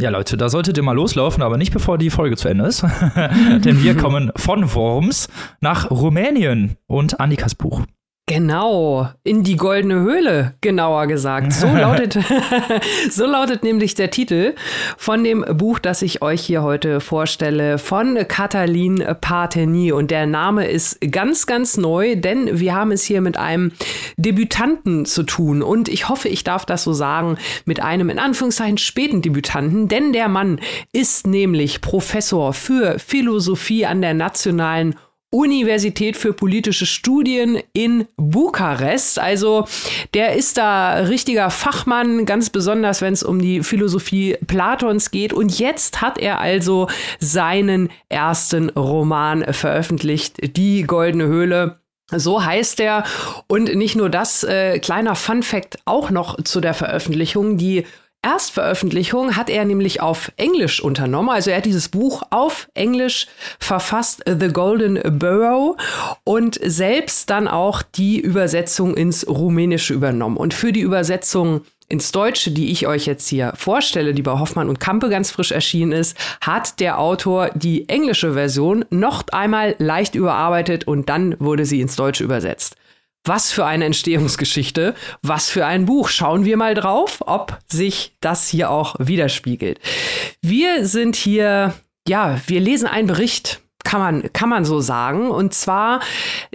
A: Ja, Leute, da solltet ihr mal loslaufen, aber nicht bevor die Folge zu Ende ist. (laughs) Denn wir kommen von Worms nach Rumänien und Annikas Buch.
B: Genau, in die goldene Höhle, genauer gesagt. So lautet, (laughs) (laughs) so lautet nämlich der Titel von dem Buch, das ich euch hier heute vorstelle, von Katalin Parteny. Und der Name ist ganz, ganz neu, denn wir haben es hier mit einem Debütanten zu tun. Und ich hoffe, ich darf das so sagen, mit einem in Anführungszeichen späten Debütanten, denn der Mann ist nämlich Professor für Philosophie an der Nationalen Universität für politische Studien in Bukarest. Also der ist da richtiger Fachmann, ganz besonders wenn es um die Philosophie Platons geht. Und jetzt hat er also seinen ersten Roman veröffentlicht, Die Goldene Höhle. So heißt er. Und nicht nur das, äh, kleiner Fun fact auch noch zu der Veröffentlichung. Die Erstveröffentlichung hat er nämlich auf Englisch unternommen. Also er hat dieses Buch auf Englisch verfasst, The Golden Burrow, und selbst dann auch die Übersetzung ins Rumänische übernommen. Und für die Übersetzung ins Deutsche, die ich euch jetzt hier vorstelle, die bei Hoffmann und Kampe ganz frisch erschienen ist, hat der Autor die englische Version noch einmal leicht überarbeitet und dann wurde sie ins Deutsche übersetzt. Was für eine Entstehungsgeschichte, was für ein Buch. Schauen wir mal drauf, ob sich das hier auch widerspiegelt. Wir sind hier, ja, wir lesen einen Bericht kann man, kann man so sagen. Und zwar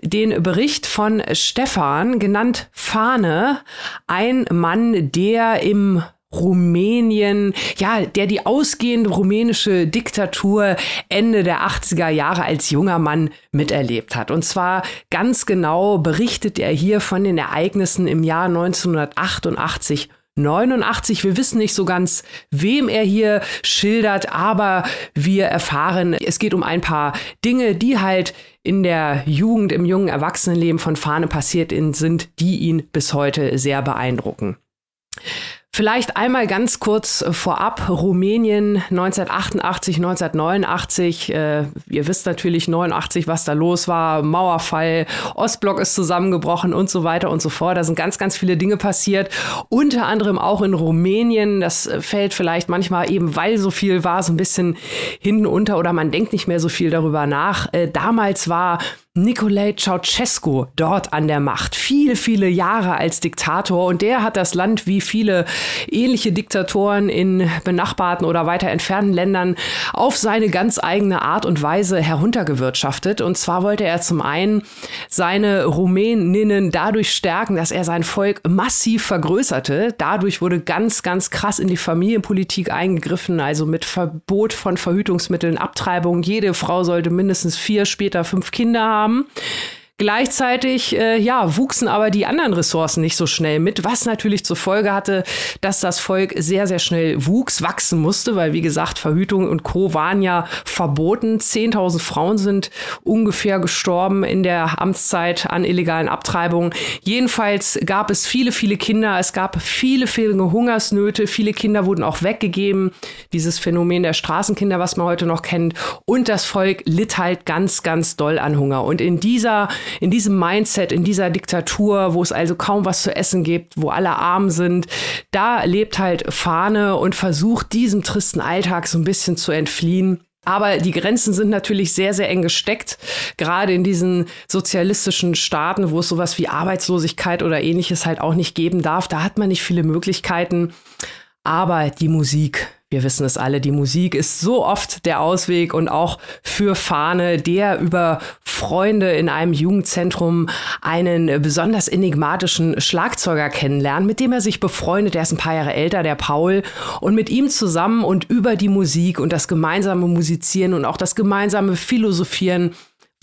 B: den Bericht von Stefan, genannt Fahne, ein Mann, der im Rumänien, ja, der die ausgehende rumänische Diktatur Ende der 80er Jahre als junger Mann miterlebt hat. Und zwar ganz genau berichtet er hier von den Ereignissen im Jahr 1988 89. Wir wissen nicht so ganz, wem er hier schildert, aber wir erfahren, es geht um ein paar Dinge, die halt in der Jugend, im jungen Erwachsenenleben von Fahne passiert sind, die ihn bis heute sehr beeindrucken. Vielleicht einmal ganz kurz äh, vorab. Rumänien 1988, 1989. Äh, ihr wisst natürlich 89, was da los war. Mauerfall, Ostblock ist zusammengebrochen und so weiter und so fort. Da sind ganz, ganz viele Dinge passiert. Unter anderem auch in Rumänien. Das äh, fällt vielleicht manchmal eben, weil so viel war, so ein bisschen hinten unter oder man denkt nicht mehr so viel darüber nach. Äh, damals war Nicolae Ceausescu dort an der Macht. Viele, viele Jahre als Diktator. Und der hat das Land wie viele ähnliche Diktatoren in benachbarten oder weiter entfernten Ländern auf seine ganz eigene Art und Weise heruntergewirtschaftet. Und zwar wollte er zum einen seine Rumäninnen dadurch stärken, dass er sein Volk massiv vergrößerte. Dadurch wurde ganz, ganz krass in die Familienpolitik eingegriffen, also mit Verbot von Verhütungsmitteln, Abtreibung. Jede Frau sollte mindestens vier, später fünf Kinder haben haben. Gleichzeitig äh, ja, wuchsen aber die anderen Ressourcen nicht so schnell mit, was natürlich zur Folge hatte, dass das Volk sehr, sehr schnell wuchs, wachsen musste, weil wie gesagt, Verhütung und Co. waren ja verboten. 10.000 Frauen sind ungefähr gestorben in der Amtszeit an illegalen Abtreibungen. Jedenfalls gab es viele, viele Kinder. Es gab viele, viele Hungersnöte. Viele Kinder wurden auch weggegeben. Dieses Phänomen der Straßenkinder, was man heute noch kennt. Und das Volk litt halt ganz, ganz doll an Hunger. Und in dieser in diesem Mindset, in dieser Diktatur, wo es also kaum was zu essen gibt, wo alle arm sind, da lebt halt Fahne und versucht diesem tristen Alltag so ein bisschen zu entfliehen. Aber die Grenzen sind natürlich sehr, sehr eng gesteckt, gerade in diesen sozialistischen Staaten, wo es sowas wie Arbeitslosigkeit oder ähnliches halt auch nicht geben darf. Da hat man nicht viele Möglichkeiten. Aber die Musik, wir wissen es alle, die Musik ist so oft der Ausweg und auch für Fahne, der über Freunde in einem Jugendzentrum einen besonders enigmatischen Schlagzeuger kennenlernt, mit dem er sich befreundet. Er ist ein paar Jahre älter, der Paul. Und mit ihm zusammen und über die Musik und das gemeinsame Musizieren und auch das gemeinsame Philosophieren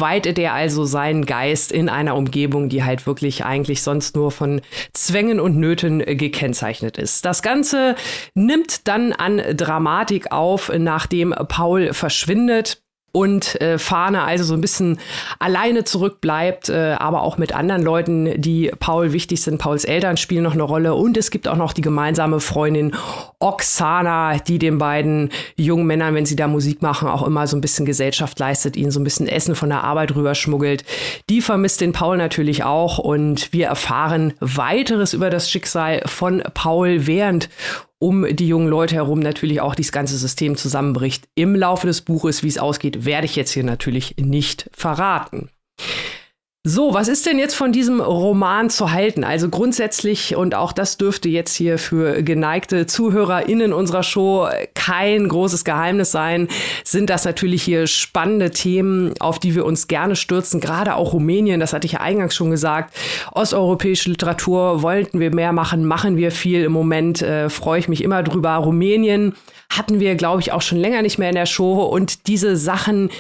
B: weitet er also seinen Geist in einer Umgebung, die halt wirklich eigentlich sonst nur von Zwängen und Nöten äh, gekennzeichnet ist. Das Ganze nimmt dann an Dramatik auf, nachdem Paul verschwindet und äh, Fahne also so ein bisschen alleine zurückbleibt, äh, aber auch mit anderen Leuten, die Paul wichtig sind. Pauls Eltern spielen noch eine Rolle und es gibt auch noch die gemeinsame Freundin Oksana, die den beiden jungen Männern, wenn sie da Musik machen, auch immer so ein bisschen Gesellschaft leistet, ihnen so ein bisschen Essen von der Arbeit rüberschmuggelt. Die vermisst den Paul natürlich auch und wir erfahren weiteres über das Schicksal von Paul, während um die jungen Leute herum natürlich auch dieses ganze System zusammenbricht. Im Laufe des Buches, wie es ausgeht, werde ich jetzt hier natürlich nicht verraten. So, was ist denn jetzt von diesem Roman zu halten? Also grundsätzlich, und auch das dürfte jetzt hier für geneigte ZuhörerInnen unserer Show kein großes Geheimnis sein, sind das natürlich hier spannende Themen, auf die wir uns gerne stürzen. Gerade auch Rumänien, das hatte ich ja eingangs schon gesagt. Osteuropäische Literatur wollten wir mehr machen, machen wir viel. Im Moment äh, freue ich mich immer drüber. Rumänien hatten wir, glaube ich, auch schon länger nicht mehr in der Show. Und diese Sachen,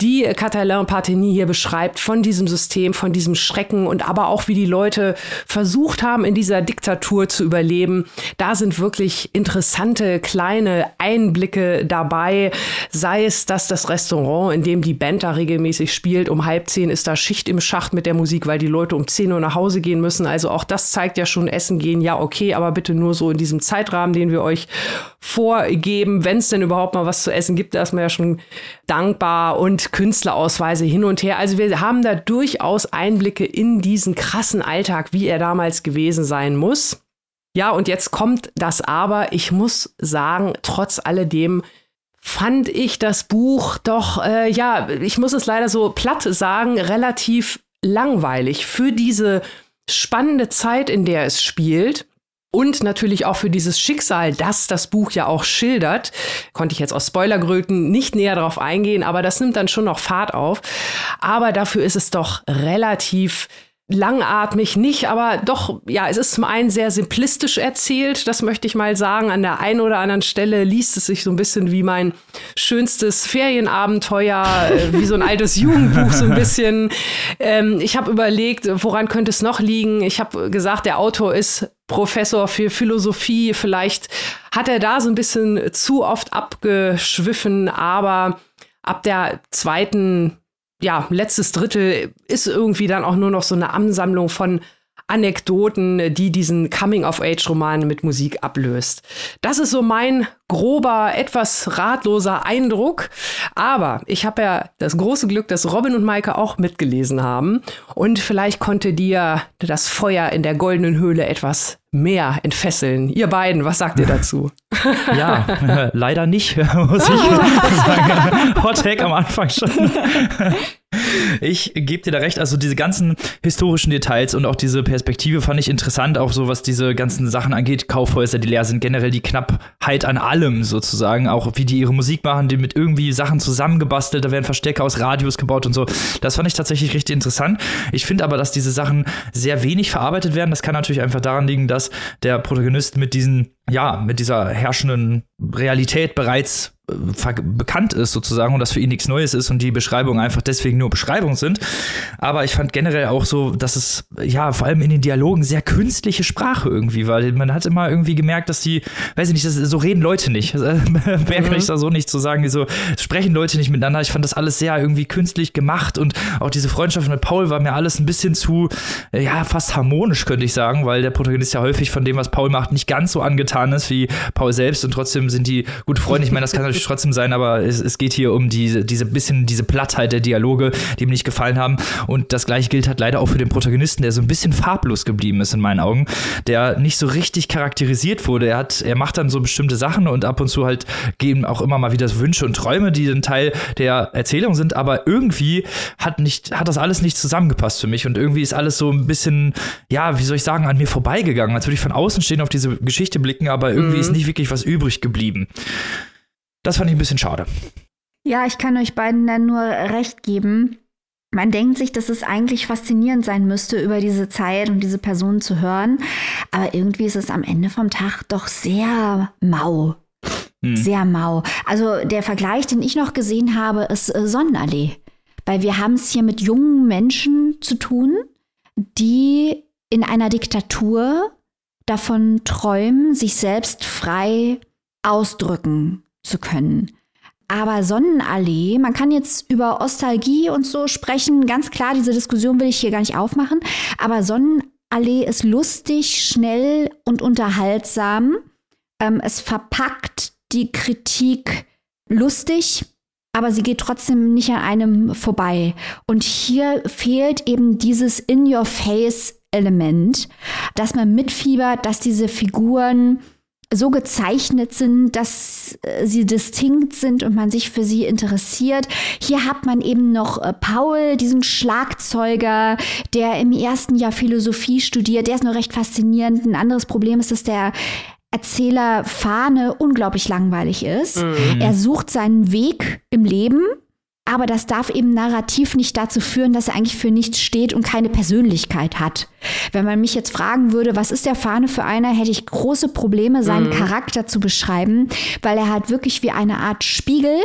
B: die Catalin Parteny hier beschreibt von diesem System, von diesem Schrecken und aber auch wie die Leute versucht haben, in dieser Diktatur zu überleben. Da sind wirklich interessante kleine Einblicke dabei. Sei es, dass das Restaurant, in dem die Band da regelmäßig spielt, um halb zehn ist da Schicht im Schacht mit der Musik, weil die Leute um zehn Uhr nach Hause gehen müssen. Also auch das zeigt ja schon, Essen gehen, ja okay, aber bitte nur so in diesem Zeitrahmen, den wir euch vorgeben. Wenn es denn überhaupt mal was zu essen gibt, da ist man ja schon dankbar und Künstlerausweise hin und her. Also wir haben da durchaus Einblicke in diesen krassen Alltag, wie er damals gewesen sein muss. Ja, und jetzt kommt das aber. Ich muss sagen, trotz alledem fand ich das Buch doch, äh, ja, ich muss es leider so platt sagen, relativ langweilig für diese spannende Zeit, in der es spielt. Und natürlich auch für dieses Schicksal, das das Buch ja auch schildert, konnte ich jetzt aus Spoilergröten nicht näher darauf eingehen, aber das nimmt dann schon noch Fahrt auf. Aber dafür ist es doch relativ langatmig nicht, aber doch, ja, es ist zum einen sehr simplistisch erzählt, das möchte ich mal sagen. An der einen oder anderen Stelle liest es sich so ein bisschen wie mein schönstes Ferienabenteuer, äh, wie so ein altes Jugendbuch so ein bisschen. Ähm, ich habe überlegt, woran könnte es noch liegen? Ich habe gesagt, der Autor ist Professor für Philosophie. Vielleicht hat er da so ein bisschen zu oft abgeschwiffen, aber ab der zweiten ja, letztes Drittel ist irgendwie dann auch nur noch so eine Ansammlung von Anekdoten, die diesen Coming-of-Age-Roman mit Musik ablöst. Das ist so mein grober, etwas ratloser Eindruck. Aber ich habe ja das große Glück, dass Robin und Maike auch mitgelesen haben. Und vielleicht konnte dir das Feuer in der goldenen Höhle etwas mehr entfesseln. Ihr beiden, was sagt ihr dazu? (laughs)
A: Ja, äh, (laughs) leider nicht, (laughs) muss ich sagen. Hot Take am Anfang schon. Ich gebe dir da recht, also diese ganzen historischen Details und auch diese Perspektive fand ich interessant, auch so was diese ganzen Sachen angeht, Kaufhäuser, die leer sind, generell die Knappheit an allem sozusagen, auch wie die ihre Musik machen, die mit irgendwie Sachen zusammengebastelt, da werden Verstecke aus Radios gebaut und so. Das fand ich tatsächlich richtig interessant. Ich finde aber, dass diese Sachen sehr wenig verarbeitet werden. Das kann natürlich einfach daran liegen, dass der Protagonist mit diesen ja, mit dieser herrschenden Realität bereits bekannt ist sozusagen und das für ihn nichts Neues ist und die Beschreibungen einfach deswegen nur Beschreibungen sind. Aber ich fand generell auch so, dass es ja vor allem in den Dialogen sehr künstliche Sprache irgendwie war. Man hat immer irgendwie gemerkt, dass die, weiß ich nicht, das, so reden Leute nicht. (laughs) Mehr kann mhm. ich da so nicht zu so sagen. Die so sprechen Leute nicht miteinander. Ich fand das alles sehr irgendwie künstlich gemacht und auch diese Freundschaft mit Paul war mir alles ein bisschen zu, ja, fast harmonisch, könnte ich sagen, weil der Protagonist ja häufig von dem, was Paul macht, nicht ganz so angetan getan ist wie Paul selbst und trotzdem sind die gute Freunde. Ich meine, das kann natürlich trotzdem sein, aber es, es geht hier um diese, diese bisschen, diese Plattheit der Dialoge, die ihm nicht gefallen haben. Und das gleiche gilt halt leider auch für den Protagonisten, der so ein bisschen farblos geblieben ist in meinen Augen, der nicht so richtig charakterisiert wurde. Er hat, er macht dann so bestimmte Sachen und ab und zu halt gehen auch immer mal wieder Wünsche und Träume, die ein Teil der Erzählung sind, aber irgendwie hat nicht, hat das alles nicht zusammengepasst für mich und irgendwie ist alles so ein bisschen, ja, wie soll ich sagen, an mir vorbeigegangen, als würde ich von außen stehen auf diese Geschichte blicken blicken, aber irgendwie mhm. ist nicht wirklich was übrig geblieben. Das fand ich ein bisschen schade.
C: Ja, ich kann euch beiden dann nur recht geben. Man denkt sich, dass es eigentlich faszinierend sein müsste, über diese Zeit und diese Person zu hören. Aber irgendwie ist es am Ende vom Tag doch sehr mau. Hm. Sehr mau. Also der Vergleich, den ich noch gesehen habe, ist äh, Sonnenallee. Weil wir haben es hier mit jungen Menschen zu tun, die in einer Diktatur davon träumen, sich selbst frei ausdrücken zu können. Aber Sonnenallee, man kann jetzt über Ostalgie und so sprechen, ganz klar, diese Diskussion will ich hier gar nicht aufmachen, aber Sonnenallee ist lustig, schnell und unterhaltsam. Ähm, es verpackt die Kritik lustig, aber sie geht trotzdem nicht an einem vorbei. Und hier fehlt eben dieses In-Your-Face Element, dass man mitfiebert, dass diese Figuren so gezeichnet sind, dass äh, sie distinkt sind und man sich für sie interessiert. Hier hat man eben noch äh, Paul, diesen Schlagzeuger, der im ersten Jahr Philosophie studiert. Der ist nur recht faszinierend. Ein anderes Problem ist, dass der Erzähler Fahne unglaublich langweilig ist. Mhm. Er sucht seinen Weg im Leben aber das darf eben narrativ nicht dazu führen, dass er eigentlich für nichts steht und keine Persönlichkeit hat. Wenn man mich jetzt fragen würde, was ist der Fahne für einer, hätte ich große Probleme, seinen mhm. Charakter zu beschreiben, weil er halt wirklich wie eine Art Spiegel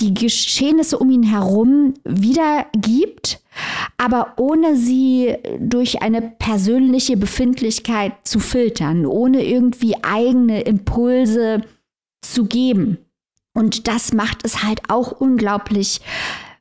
C: die Geschehnisse um ihn herum wiedergibt, aber ohne sie durch eine persönliche Befindlichkeit zu filtern, ohne irgendwie eigene Impulse zu geben. Und das macht es halt auch unglaublich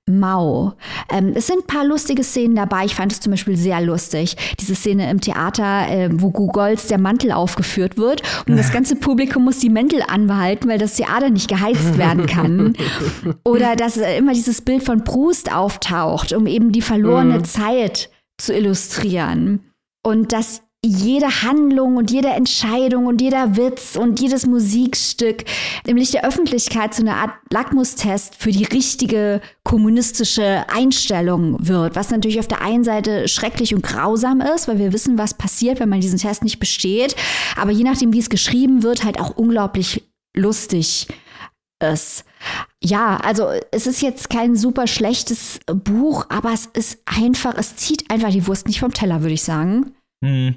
C: mau. Ähm, es sind ein paar lustige Szenen dabei. Ich fand es zum Beispiel sehr lustig. Diese Szene im Theater, äh, wo Gugols der Mantel aufgeführt wird und das ganze Publikum muss die Mäntel anbehalten, weil das Theater nicht geheizt werden kann. (laughs) Oder dass äh, immer dieses Bild von Proust auftaucht, um eben die verlorene mhm. Zeit zu illustrieren. Und dass jede Handlung und jede Entscheidung und jeder Witz und jedes Musikstück im Licht der Öffentlichkeit zu einer Art Lackmustest für die richtige kommunistische Einstellung wird, was natürlich auf der einen Seite schrecklich und grausam ist, weil wir wissen, was passiert, wenn man diesen Test nicht besteht, aber je nachdem, wie es geschrieben wird, halt auch unglaublich lustig ist. Ja, also es ist jetzt kein super schlechtes Buch, aber es ist einfach, es zieht einfach die Wurst nicht vom Teller, würde ich sagen. Hm.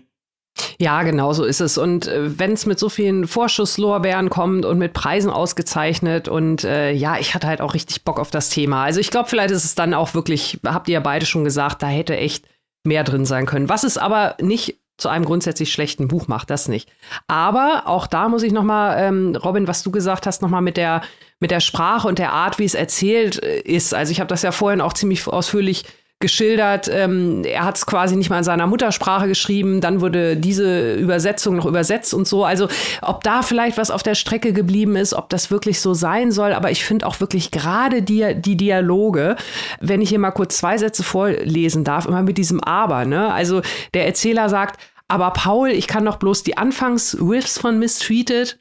B: Ja, genau so ist es. Und äh, wenn es mit so vielen Vorschusslorbeeren kommt und mit Preisen ausgezeichnet und äh, ja, ich hatte halt auch richtig Bock auf das Thema. Also ich glaube, vielleicht ist es dann auch wirklich, habt ihr ja beide schon gesagt, da hätte echt mehr drin sein können. Was es aber nicht zu einem grundsätzlich schlechten Buch macht, das nicht. Aber auch da muss ich noch mal, ähm, Robin, was du gesagt hast, noch mal mit der mit der Sprache und der Art, wie es erzählt äh, ist. Also ich habe das ja vorhin auch ziemlich ausführlich geschildert. Ähm, er hat es quasi nicht mal in seiner Muttersprache geschrieben. Dann wurde diese Übersetzung noch übersetzt und so. Also ob da vielleicht was auf der Strecke geblieben ist, ob das wirklich so sein soll. Aber ich finde auch wirklich gerade die, die Dialoge, wenn ich hier mal kurz zwei Sätze vorlesen darf, immer mit diesem Aber. Ne? Also der Erzähler sagt, aber Paul, ich kann doch bloß die Anfangs-Riffs von Mistreated.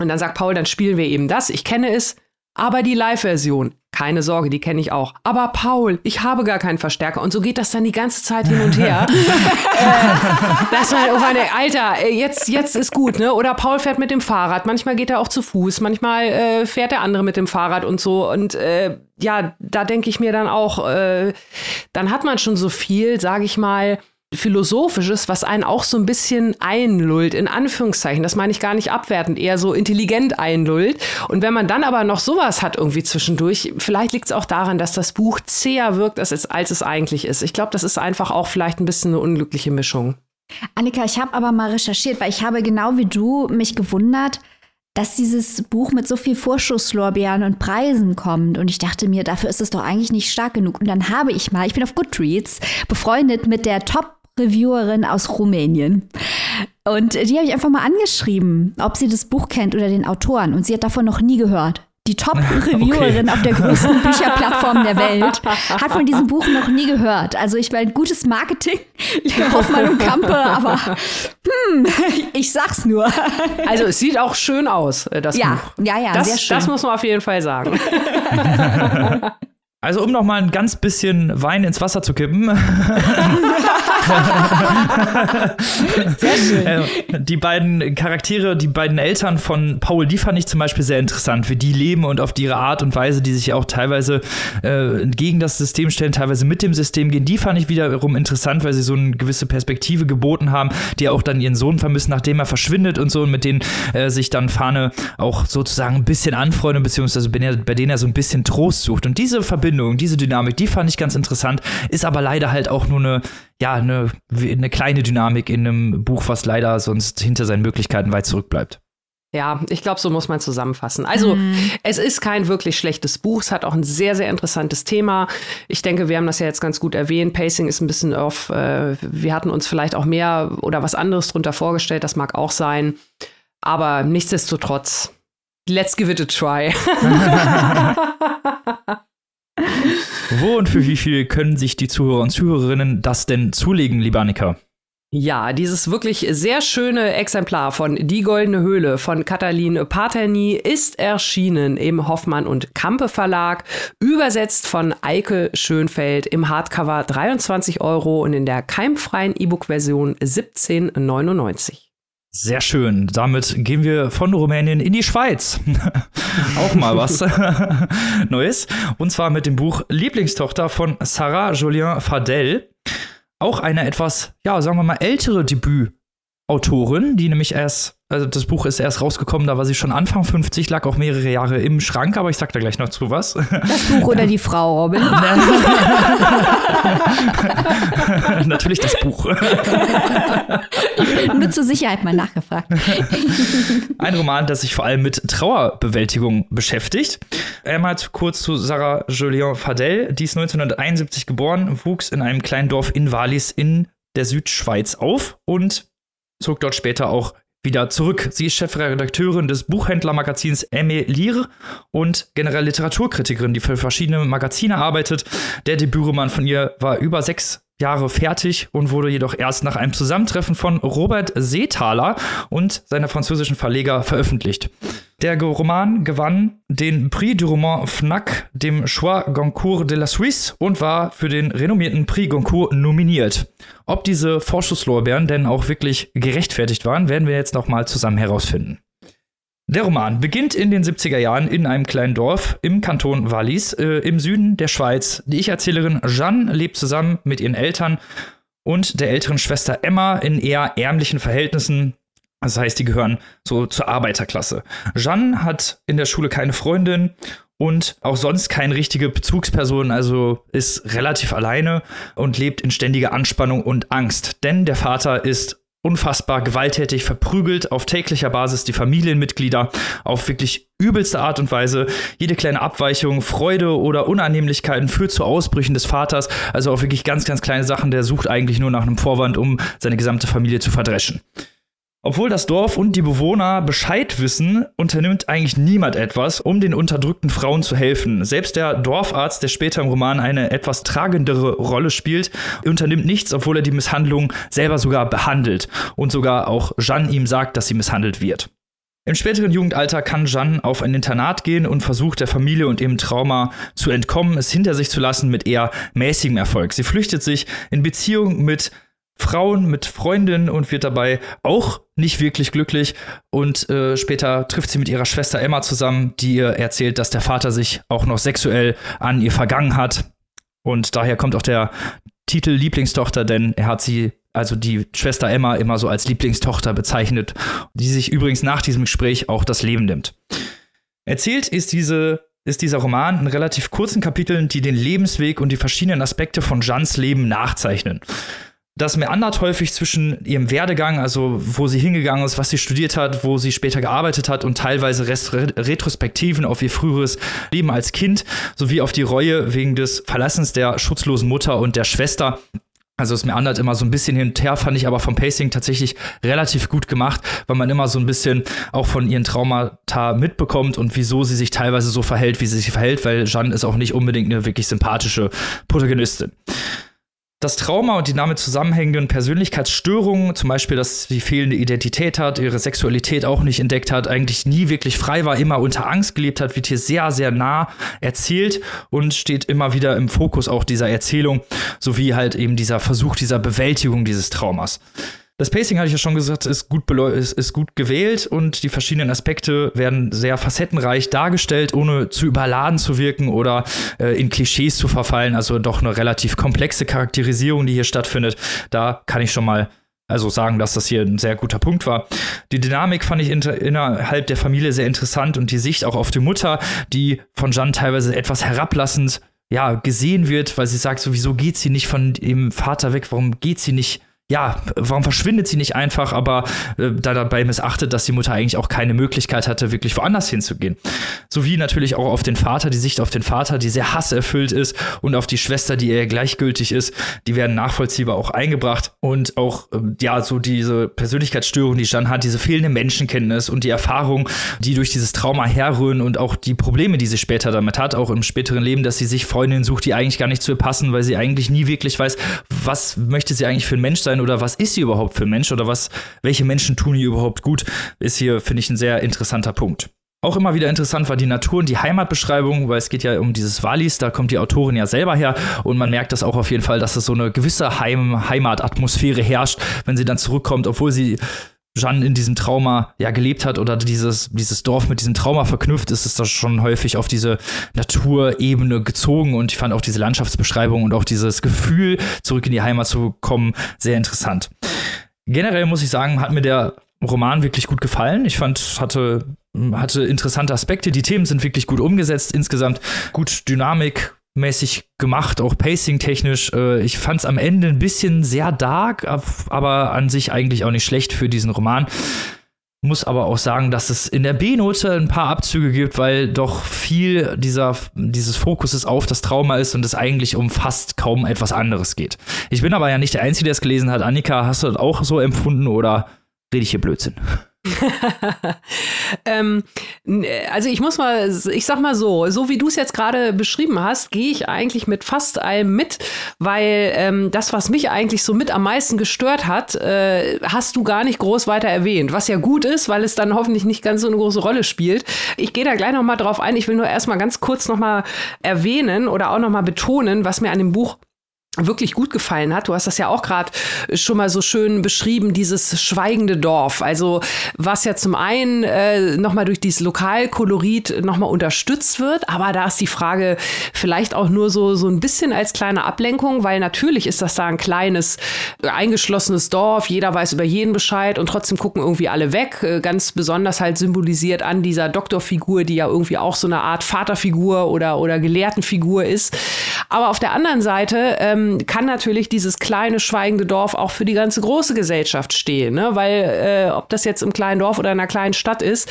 B: Und dann sagt Paul, dann spielen wir eben das. Ich kenne es, aber die Live-Version, keine Sorge, die kenne ich auch. Aber Paul, ich habe gar keinen Verstärker. Und so geht das dann die ganze Zeit hin und her. (laughs) äh, das war, oh meine, Alter, äh, jetzt, jetzt ist gut, ne? Oder Paul fährt mit dem Fahrrad. Manchmal geht er auch zu Fuß. Manchmal äh, fährt der andere mit dem Fahrrad und so. Und äh, ja, da denke ich mir dann auch, äh, dann hat man schon so viel, sage ich mal, Philosophisches, was einen auch so ein bisschen einlullt, in Anführungszeichen. Das meine ich gar nicht abwertend, eher so intelligent einlullt. Und wenn man dann aber noch sowas hat irgendwie zwischendurch, vielleicht liegt es auch daran, dass das Buch zäher wirkt, als es, als es eigentlich ist. Ich glaube, das ist einfach auch vielleicht ein bisschen eine unglückliche Mischung.
C: Annika, ich habe aber mal recherchiert, weil ich habe genau wie du mich gewundert, dass dieses Buch mit so viel Vorschusslorbeeren und Preisen kommt. Und ich dachte mir, dafür ist es doch eigentlich nicht stark genug. Und dann habe ich mal, ich bin auf Goodreads, befreundet mit der Top Reviewerin aus Rumänien. Und die habe ich einfach mal angeschrieben, ob sie das Buch kennt oder den Autoren. Und sie hat davon noch nie gehört. Die (laughs) Top-Reviewerin okay. auf der größten (laughs) Bücherplattform der Welt hat von diesem Buch noch nie gehört. Also ich meine, gutes Marketing, (laughs) Hoffmann und Kampe, aber hm, ich sag's nur.
B: Also es sieht auch schön aus, äh, das
C: ja,
B: Buch.
C: Ja, ja,
B: das,
C: sehr schön.
B: Das muss man auf jeden Fall sagen.
A: Also um noch mal ein ganz bisschen Wein ins Wasser zu kippen. (laughs) sehr schön. Äh, die beiden Charaktere, die beiden Eltern von Paul, die fand ich zum Beispiel sehr interessant, wie die leben und auf ihre Art und Weise, die sich auch teilweise äh, gegen das System stellen, teilweise mit dem System gehen. Die fand ich wiederum interessant, weil sie so eine gewisse Perspektive geboten haben, die auch dann ihren Sohn vermissen, nachdem er verschwindet und so und mit denen äh, sich dann Fahne auch sozusagen ein bisschen anfreundet, beziehungsweise bei denen er so ein bisschen Trost sucht. Und diese Verbindung Verbindung, diese Dynamik, die fand ich ganz interessant, ist aber leider halt auch nur eine, ja, eine, eine kleine Dynamik in einem Buch, was leider sonst hinter seinen Möglichkeiten weit zurückbleibt.
B: Ja, ich glaube, so muss man zusammenfassen. Also, mhm. es ist kein wirklich schlechtes Buch. Es hat auch ein sehr, sehr interessantes Thema. Ich denke, wir haben das ja jetzt ganz gut erwähnt. Pacing ist ein bisschen off. Äh, wir hatten uns vielleicht auch mehr oder was anderes drunter vorgestellt. Das mag auch sein. Aber nichtsdestotrotz, let's give it a try. (laughs) (laughs)
A: Wo und für wie viel können sich die Zuhörer und Zuhörerinnen das denn zulegen, lieber Annika?
B: Ja, dieses wirklich sehr schöne Exemplar von Die Goldene Höhle von Katalin Paterny ist erschienen im Hoffmann und Kampe Verlag, übersetzt von Eike Schönfeld im Hardcover 23 Euro und in der keimfreien E-Book-Version 17,99.
A: Sehr schön. Damit gehen wir von Rumänien in die Schweiz. (laughs) Auch mal was (laughs) Neues. Und zwar mit dem Buch Lieblingstochter von Sarah Julien Fadel. Auch eine etwas, ja, sagen wir mal, ältere Debütautorin, die nämlich erst Also das Buch ist erst rausgekommen, da war sie schon Anfang 50, lag auch mehrere Jahre im Schrank, aber ich sag da gleich noch zu was.
C: Das Buch oder die Frau, Robin? (laughs)
A: Natürlich das Buch. (laughs)
C: Nur zur Sicherheit mal nachgefragt.
A: Ein Roman, das sich vor allem mit Trauerbewältigung beschäftigt. Einmal kurz zu Sarah Julien Fadel. Die ist 1971 geboren, wuchs in einem kleinen Dorf in Wallis in der Südschweiz auf und zog dort später auch wieder zurück. Sie ist Chefredakteurin des Buchhändlermagazins Aimé Lire und generell Literaturkritikerin, die für verschiedene Magazine arbeitet. Der Debütroman von ihr war über sechs Jahre fertig und wurde jedoch erst nach einem Zusammentreffen von Robert Seethaler und seiner französischen Verleger veröffentlicht. Der Roman gewann den Prix du Roman FNAC, dem Choix Goncourt de la Suisse und war für den renommierten Prix Goncourt nominiert. Ob diese Vorschusslorbeeren denn auch wirklich gerechtfertigt waren, werden wir jetzt nochmal zusammen herausfinden. Der Roman beginnt in den 70er Jahren in einem kleinen Dorf im Kanton Wallis äh, im Süden der Schweiz. Die Ich-Erzählerin Jeanne lebt zusammen mit ihren Eltern und der älteren Schwester Emma in eher ärmlichen Verhältnissen. Das heißt, die gehören so zur Arbeiterklasse. Jeanne hat in der Schule keine Freundin und auch sonst keine richtige Bezugsperson, also ist relativ alleine und lebt in ständiger Anspannung und Angst. Denn der Vater ist unfassbar gewalttätig, verprügelt auf täglicher Basis die Familienmitglieder auf wirklich übelste Art und Weise. Jede kleine Abweichung, Freude oder Unannehmlichkeiten führt zu Ausbrüchen des Vaters. Also auch wirklich ganz, ganz kleine Sachen. Der sucht eigentlich nur nach einem Vorwand, um seine gesamte Familie zu verdreschen. Obwohl das Dorf und die Bewohner Bescheid wissen, unternimmt eigentlich niemand etwas, um den unterdrückten Frauen zu helfen. Selbst der Dorfarzt, der später im Roman eine etwas tragendere Rolle spielt, unternimmt nichts, obwohl er die Misshandlung selber sogar behandelt und sogar auch Jeanne ihm sagt, dass sie misshandelt wird. Im späteren Jugendalter kann Jeanne auf ein Internat gehen und versucht der Familie und ihrem Trauma zu entkommen, es hinter sich zu lassen mit eher mäßigem Erfolg. Sie flüchtet sich in Beziehung mit Frauen mit Freundinnen und wird dabei auch nicht wirklich glücklich. Und äh, später trifft sie mit ihrer Schwester Emma zusammen, die ihr erzählt, dass der Vater sich auch noch sexuell an ihr vergangen hat. Und daher kommt auch der Titel Lieblingstochter, denn er hat sie, also die Schwester Emma, immer so als Lieblingstochter bezeichnet, die sich übrigens nach diesem Gespräch auch das Leben nimmt. Erzählt ist diese ist dieser Roman in relativ kurzen Kapiteln, die den Lebensweg und die verschiedenen Aspekte von Jeans Leben nachzeichnen das meandert häufig zwischen ihrem Werdegang, also wo sie hingegangen ist, was sie studiert hat, wo sie später gearbeitet hat und teilweise Retrospektiven auf ihr früheres Leben als Kind, sowie auf die Reue wegen des Verlassens der schutzlosen Mutter und der Schwester. Also es meandert immer so ein bisschen hin und her, fand ich aber vom Pacing tatsächlich relativ gut gemacht, weil man immer so ein bisschen auch von ihren Traumata mitbekommt und wieso sie sich teilweise so verhält, wie sie sich verhält, weil Jeanne ist auch nicht unbedingt eine wirklich sympathische Protagonistin. Das Trauma und die damit zusammenhängenden Persönlichkeitsstörungen, zum Beispiel, dass sie fehlende Identität hat, ihre Sexualität auch nicht entdeckt hat, eigentlich nie wirklich frei war, immer unter Angst gelebt hat, wird hier sehr, sehr nah erzählt und steht immer wieder im Fokus auch dieser Erzählung, sowie halt eben dieser Versuch dieser Bewältigung dieses Traumas. Das Pacing, hatte ich ja schon gesagt, ist gut, ist, ist gut gewählt und die verschiedenen Aspekte werden sehr facettenreich dargestellt, ohne zu überladen zu wirken oder äh, in Klischees zu verfallen. Also doch eine relativ komplexe Charakterisierung, die hier stattfindet. Da kann ich schon mal also sagen, dass das hier ein sehr guter Punkt war. Die Dynamik fand ich innerhalb der Familie sehr interessant und die Sicht auch auf die Mutter, die von Jeanne teilweise etwas herablassend ja, gesehen wird, weil sie sagt, so, wieso geht sie nicht von dem Vater weg? Warum geht sie nicht ja, warum verschwindet sie nicht einfach, aber äh, da dabei missachtet, dass die Mutter eigentlich auch keine Möglichkeit hatte, wirklich woanders hinzugehen. Sowie natürlich auch auf den Vater, die Sicht auf den Vater, die sehr hasserfüllt ist und auf die Schwester, die eher gleichgültig ist, die werden nachvollziehbar auch eingebracht. Und auch, äh, ja, so diese Persönlichkeitsstörung, die Jeanne hat, diese fehlende Menschenkenntnis und die Erfahrung, die durch dieses Trauma herrühren und auch die Probleme, die sie später damit hat, auch im späteren Leben, dass sie sich Freundinnen sucht, die eigentlich gar nicht zu ihr passen, weil sie eigentlich nie wirklich weiß, was möchte sie eigentlich für ein Mensch sein sein oder was ist sie überhaupt für Mensch oder was, welche Menschen tun ihr überhaupt gut, ist hier, finde ich, ein sehr interessanter Punkt. Auch immer wieder interessant war die Natur und die Heimatbeschreibung, weil es geht ja um dieses Wallis, da kommt die Autorin ja selber her und man merkt das auch auf jeden Fall, dass es so eine gewisse Heim Heimatatmosphäre herrscht, wenn sie dann zurückkommt, obwohl sie Jeanne in diesem Trauma ja gelebt hat oder dieses, dieses Dorf mit diesem Trauma verknüpft ist, ist das schon häufig auf diese Naturebene gezogen und ich fand auch diese Landschaftsbeschreibung und auch dieses Gefühl, zurück in die Heimat zu kommen, sehr interessant. Generell muss ich sagen, hat mir der Roman wirklich gut gefallen. Ich fand, hatte, hatte interessante Aspekte. Die Themen sind wirklich gut umgesetzt. Insgesamt gut Dynamik, mäßig gemacht, auch pacing-technisch. Äh, ich fand es am Ende ein bisschen sehr dark, aber an sich eigentlich auch nicht schlecht für diesen Roman. Muss aber auch sagen, dass es in der B-Note ein paar Abzüge gibt, weil doch viel dieser, dieses Fokuses auf das Trauma ist und es eigentlich um fast kaum etwas anderes geht. Ich bin aber ja nicht der Einzige, der es gelesen hat. Annika, hast du das auch so empfunden oder rede ich hier Blödsinn? (laughs)
B: ähm, also ich muss mal, ich sag mal so, so wie du es jetzt gerade beschrieben hast, gehe ich eigentlich mit fast allem mit, weil ähm, das, was mich eigentlich so mit am meisten gestört hat, äh, hast du gar nicht groß weiter erwähnt, was ja gut ist, weil es dann hoffentlich nicht ganz so eine große Rolle spielt. Ich gehe da gleich noch mal drauf ein. Ich will nur erstmal ganz kurz noch mal erwähnen oder auch noch mal betonen, was mir an dem Buch wirklich gut gefallen hat. Du hast das ja auch gerade schon mal so schön beschrieben, dieses schweigende Dorf. Also was ja zum einen äh, nochmal durch dieses Lokalkolorit nochmal unterstützt wird, aber da ist die Frage vielleicht auch nur so, so ein bisschen als kleine Ablenkung, weil natürlich ist das da ein kleines, eingeschlossenes Dorf, jeder weiß über jeden Bescheid und trotzdem gucken irgendwie alle weg. Äh, ganz besonders halt symbolisiert an dieser Doktorfigur, die ja irgendwie auch so eine Art Vaterfigur oder, oder Gelehrtenfigur ist. Aber auf der anderen Seite ähm, ähm, kann natürlich dieses kleine schweigende Dorf auch für die ganze große Gesellschaft stehen, ne? weil äh, ob das jetzt im kleinen Dorf oder in einer kleinen Stadt ist,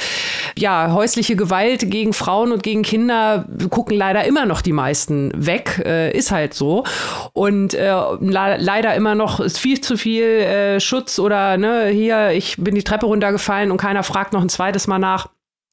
B: ja, häusliche Gewalt gegen Frauen und gegen Kinder gucken leider immer noch die meisten weg, äh, ist halt so. Und äh, leider immer noch ist viel zu viel äh, Schutz oder ne, hier, ich bin die Treppe runtergefallen und keiner fragt noch ein zweites Mal nach.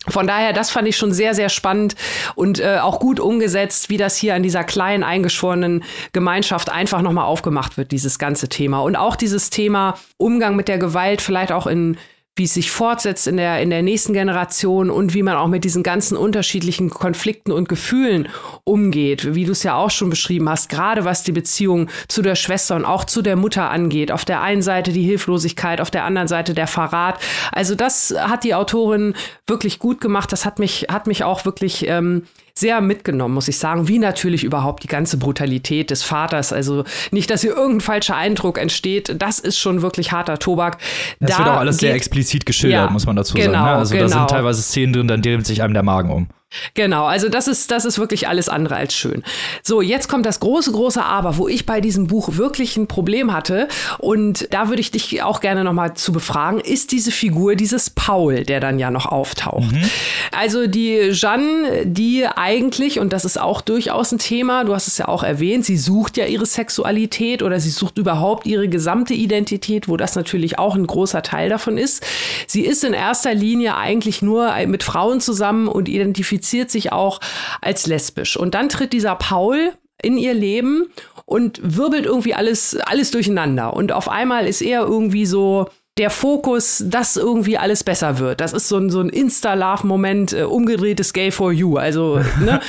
B: Von daher, das fand ich schon sehr, sehr spannend und äh, auch gut umgesetzt, wie das hier an dieser kleinen eingeschworenen Gemeinschaft einfach nochmal aufgemacht wird, dieses ganze Thema. Und auch dieses Thema Umgang mit der Gewalt, vielleicht auch in wie es sich fortsetzt in der, in der nächsten Generation und wie man auch mit diesen ganzen unterschiedlichen Konflikten und Gefühlen umgeht, wie du es ja auch schon beschrieben hast, gerade was die Beziehung zu der Schwester und auch zu der Mutter angeht. Auf der einen Seite die Hilflosigkeit, auf der anderen Seite der Verrat. Also das hat die Autorin wirklich gut gemacht. Das hat mich, hat mich auch wirklich ähm, sehr mitgenommen, muss ich sagen, wie natürlich überhaupt die ganze Brutalität des Vaters, also nicht, dass hier irgendein falscher Eindruck entsteht, das ist schon wirklich harter Tobak.
A: Das da wird auch alles sehr explizit geschildert, ja, muss man dazu genau, sagen. Ne? Also genau. da sind genau. teilweise Szenen drin, dann dreht sich einem der Magen um.
B: Genau, also das ist, das ist wirklich alles andere als schön. So, jetzt kommt das große, große Aber, wo ich bei diesem Buch wirklich ein Problem hatte. Und da würde ich dich auch gerne nochmal zu befragen, ist diese Figur, dieses Paul, der dann ja noch auftaucht. Mhm. Also die Jeanne, die eigentlich, und das ist auch durchaus ein Thema, du hast es ja auch erwähnt, sie sucht ja ihre Sexualität oder sie sucht überhaupt ihre gesamte Identität, wo das natürlich auch ein großer Teil davon ist. Sie ist in erster Linie eigentlich nur mit Frauen zusammen und identifiziert identifiziert sich auch als lesbisch. Und dann tritt dieser Paul in ihr Leben und wirbelt irgendwie alles, alles durcheinander. Und auf einmal ist er irgendwie so der Fokus, dass irgendwie alles besser wird. Das ist so ein, so ein Insta-Love-Moment, äh, umgedrehtes Gay for You. Also (laughs) ne,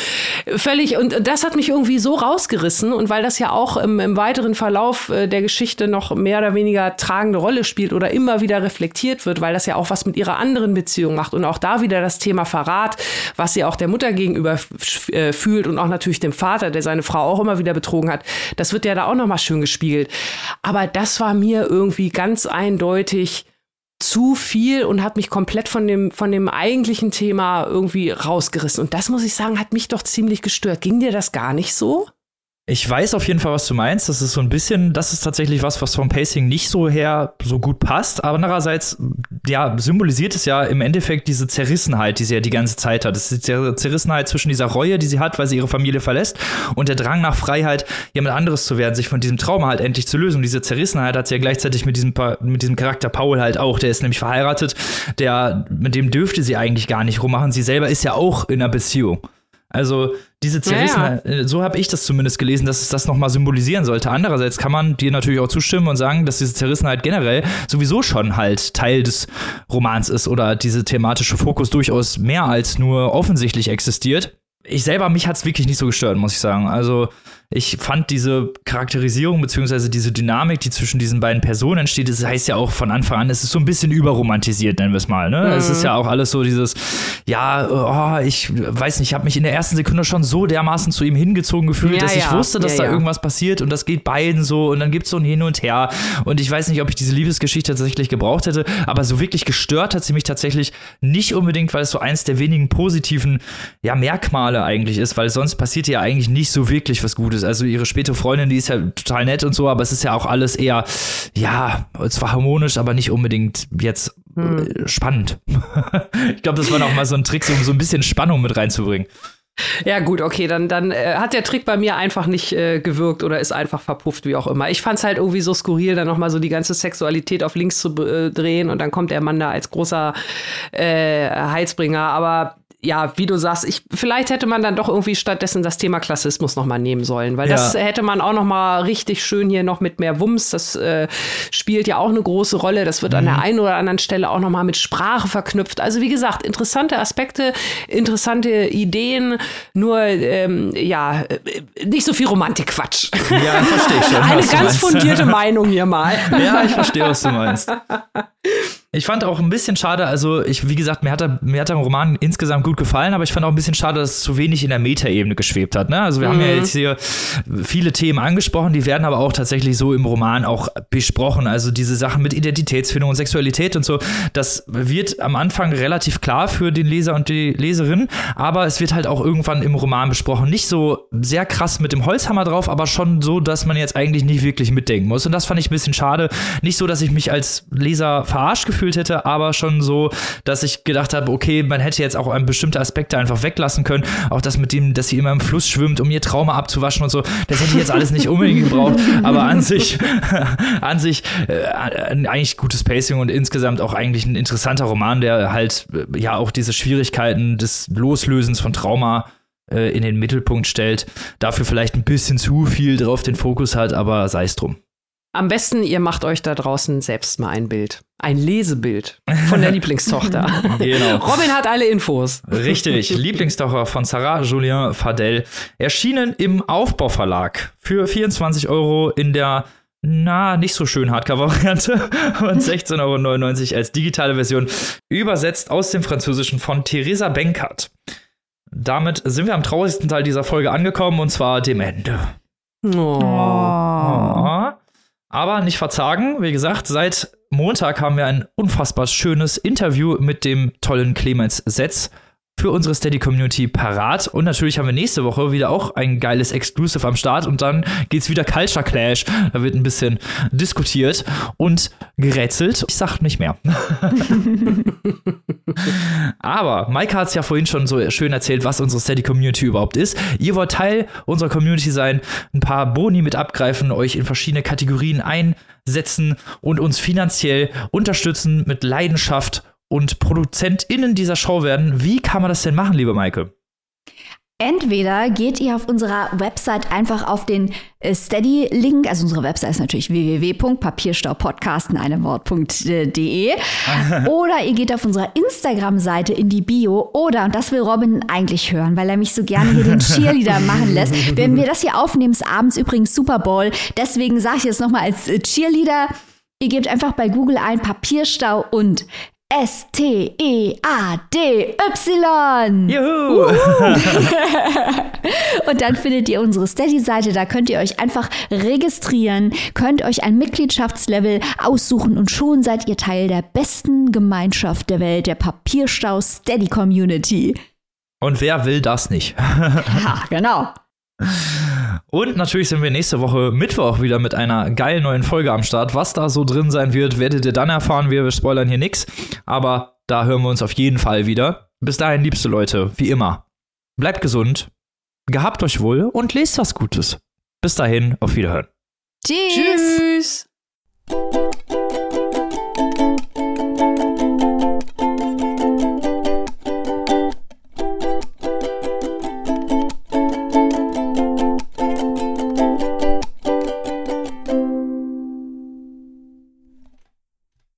B: völlig, und das hat mich irgendwie so rausgerissen. Und weil das ja auch im, im weiteren Verlauf äh, der Geschichte noch mehr oder weniger tragende Rolle spielt oder immer wieder reflektiert wird, weil das ja auch was mit ihrer anderen Beziehung macht. Und auch da wieder das Thema Verrat, was sie auch der Mutter gegenüber äh, fühlt und auch natürlich dem Vater, der seine Frau auch immer wieder betrogen hat. Das wird ja da auch nochmal schön gespiegelt. Aber das war mir irgendwie ganz eindeutig wirklich zu viel und hat mich komplett von dem, von dem eigentlichen Thema irgendwie rausgerissen. Und das muss ich sagen, hat mich doch ziemlich gestört. Ging dir das gar nicht so?
A: Ich weiß auf jeden Fall, was du meinst. Das ist so ein bisschen, das ist tatsächlich was, was vom Pacing nicht so her so gut passt. Aber andererseits, ja, symbolisiert es ja im Endeffekt diese Zerrissenheit, die sie ja die ganze Zeit hat. Es ist die Zerrissenheit zwischen dieser Reue, die sie hat, weil sie ihre Familie verlässt, und der Drang nach Freiheit, jemand anderes zu werden, sich von diesem Trauma halt endlich zu lösen. Und diese Zerrissenheit hat sie ja gleichzeitig mit diesem, mit diesem Charakter Paul halt auch. Der ist nämlich verheiratet. Der, mit dem dürfte sie eigentlich gar nicht rummachen. Sie selber ist ja auch in einer Beziehung. Also diese Zerrissenheit, ja, ja. Äh, so habe ich das zumindest gelesen, dass es das nochmal symbolisieren sollte. Andererseits kann man dir natürlich auch zustimmen und sagen, dass diese Zerrissenheit generell sowieso schon halt Teil des Romans ist oder diese thematische Fokus durchaus mehr als nur offensichtlich existiert. Ich selber, mich hat es wirklich nicht so gestört, muss ich sagen. Also Ich fand diese Charakterisierung beziehungsweise diese Dynamik, die zwischen diesen beiden Personen entsteht, das heißt ja auch von Anfang an, es ist so ein bisschen überromantisiert, nennen wir es mal. Ne? Mhm. Es ist ja auch alles so dieses, ja, oh, ich weiß nicht, ich habe mich in der ersten Sekunde schon so dermaßen zu ihm hingezogen gefühlt, ja, dass ich ja. wusste, dass ja, da irgendwas passiert und das geht beiden so und dann gibt es so ein Hin und Her. Und ich weiß nicht, ob ich diese Liebesgeschichte tatsächlich gebraucht hätte, aber so wirklich gestört hat sie mich tatsächlich nicht unbedingt, weil es so eins der wenigen positiven ja, Merkmale eigentlich ist, weil sonst passiert ja eigentlich nicht so wirklich was Gutes. Also ihre spätere Freundin, die ist ja total nett und so, aber es ist ja auch alles eher, ja, zwar harmonisch, aber nicht unbedingt jetzt hm. Äh, spannend. (laughs) ich glaube, das war noch mal so ein Trick, um so ein bisschen Spannung mit reinzubringen.
B: Ja, gut, okay, dann, dann äh, hat der Trick bei mir einfach nicht äh, gewirkt oder ist einfach verpufft, wie auch immer. Ich fand es halt irgendwie so skurril, dann nochmal so die ganze Sexualität auf links zu äh, drehen und dann kommt der Mann da als großer äh, Heizbringer. Aber ja, wie du sagst, ich, vielleicht hätte man dann doch irgendwie stattdessen das Thema Klassismus noch mal nehmen sollen, weil ja. das hätte man auch noch mal richtig schön hier noch mit mehr Wumms. Das äh, spielt ja auch eine große Rolle. Das wird mhm. an der mhm. einen oder anderen Stelle auch noch mal mit Sprache verknüpft. Also wie gesagt, interessante Aspekte, interessante Ideen, nur ähm, ja äh, nicht so viel Romantikquatsch.
A: Ja, verstehe ich schon. (laughs)
B: Eine ganz fundierte Meinung hier mal.
A: Ja, ich verstehe, was du meinst. (laughs) Ich fand auch ein bisschen schade, also ich, wie gesagt, mir hat, der, mir hat der Roman insgesamt gut gefallen, aber ich fand auch ein bisschen schade, dass es zu wenig in der Metaebene geschwebt hat. Ne? Also wir mhm. haben ja mhm. jetzt hier viele Themen angesprochen, die werden aber auch tatsächlich so im Roman auch besprochen. Also diese Sachen mit Identitätsfindung und Sexualität und so, das wird am Anfang relativ klar für den Leser und die Leserin, aber es wird halt auch irgendwann im Roman besprochen. Nicht so sehr krass mit dem Holzhammer drauf, aber schon so, dass man jetzt eigentlich nicht wirklich mitdenken muss. Und das fand ich ein bisschen schade. Nicht so, dass ich mich als Leser verarscht gefühlt gefühlt hätte, aber schon so, dass ich gedacht habe, okay, man hätte jetzt auch bestimmte Aspekte einfach weglassen können. Auch das mit dem, dass sie immer im Fluss schwimmt, um ihr Trauma abzuwaschen und so. Das hätte ich jetzt alles nicht unbedingt gebraucht. Aber an sich, (laughs) an sich äh, eigentlich gutes Pacing und insgesamt auch eigentlich ein interessanter Roman, der halt äh, ja auch diese Schwierigkeiten des Loslösens von Trauma äh, in den Mittelpunkt stellt. Dafür vielleicht ein bisschen zu viel drauf den Fokus hat, aber sei es drum.
B: Am besten, ihr macht euch da draußen selbst mal ein Bild. Ein Lesebild von der (laughs) Lieblingstochter. genau. Robin hat alle Infos.
A: Richtig. (laughs) Lieblingstochter von Sarah Julien Fadel. Erschienen im Aufbauverlag für 24 Euro in der na, nicht so schön Hardcover-Variante (laughs) und 16,99 Euro als digitale Version, übersetzt aus dem Französischen von Theresa Benkert. Damit sind wir am traurigsten Teil dieser Folge angekommen und zwar dem Ende. Oh. oh. Aber nicht verzagen, wie gesagt, seit Montag haben wir ein unfassbar schönes Interview mit dem tollen Clemens Setz für unsere Steady Community parat. Und natürlich haben wir nächste Woche wieder auch ein geiles Exclusive am Start. Und dann geht's wieder Culture Clash. Da wird ein bisschen diskutiert und gerätselt. Ich sag nicht mehr. (laughs) (laughs) Aber Maike hat es ja vorhin schon so schön erzählt, was unsere Steady Community überhaupt ist. Ihr wollt Teil unserer Community sein, ein paar Boni mit abgreifen, euch in verschiedene Kategorien einsetzen und uns finanziell unterstützen mit Leidenschaft und ProduzentInnen dieser Show werden. Wie kann man das denn machen, liebe Maike?
C: Entweder geht ihr auf unserer Website einfach auf den äh, Steady-Link, also unsere Website ist natürlich www.papierstaupodcast in einem Wort.de (laughs) oder ihr geht auf unserer Instagram-Seite in die Bio. Oder, und das will Robin eigentlich hören, weil er mich so gerne hier den (laughs) Cheerleader machen lässt. Wenn wir das hier aufnehmen, ist abends übrigens Super Bowl, deswegen sage ich jetzt nochmal als äh, Cheerleader, Ihr gebt einfach bei Google ein Papierstau und S-T-E-A-D-Y. Juhu! (laughs) und dann findet ihr unsere Steady-Seite, da könnt ihr euch einfach registrieren, könnt euch ein Mitgliedschaftslevel aussuchen und schon seid ihr Teil der besten Gemeinschaft der Welt, der Papierstau Steady Community.
A: Und wer will das nicht? (laughs)
C: ja, genau.
A: Und natürlich sind wir nächste Woche Mittwoch wieder mit einer geilen neuen Folge am Start. Was da so drin sein wird, werdet ihr dann erfahren. Wir spoilern hier nichts. Aber da hören wir uns auf jeden Fall wieder. Bis dahin, liebste Leute, wie immer. Bleibt gesund, gehabt euch wohl und lest was Gutes. Bis dahin, auf Wiederhören.
C: Tschüss. Tschüss.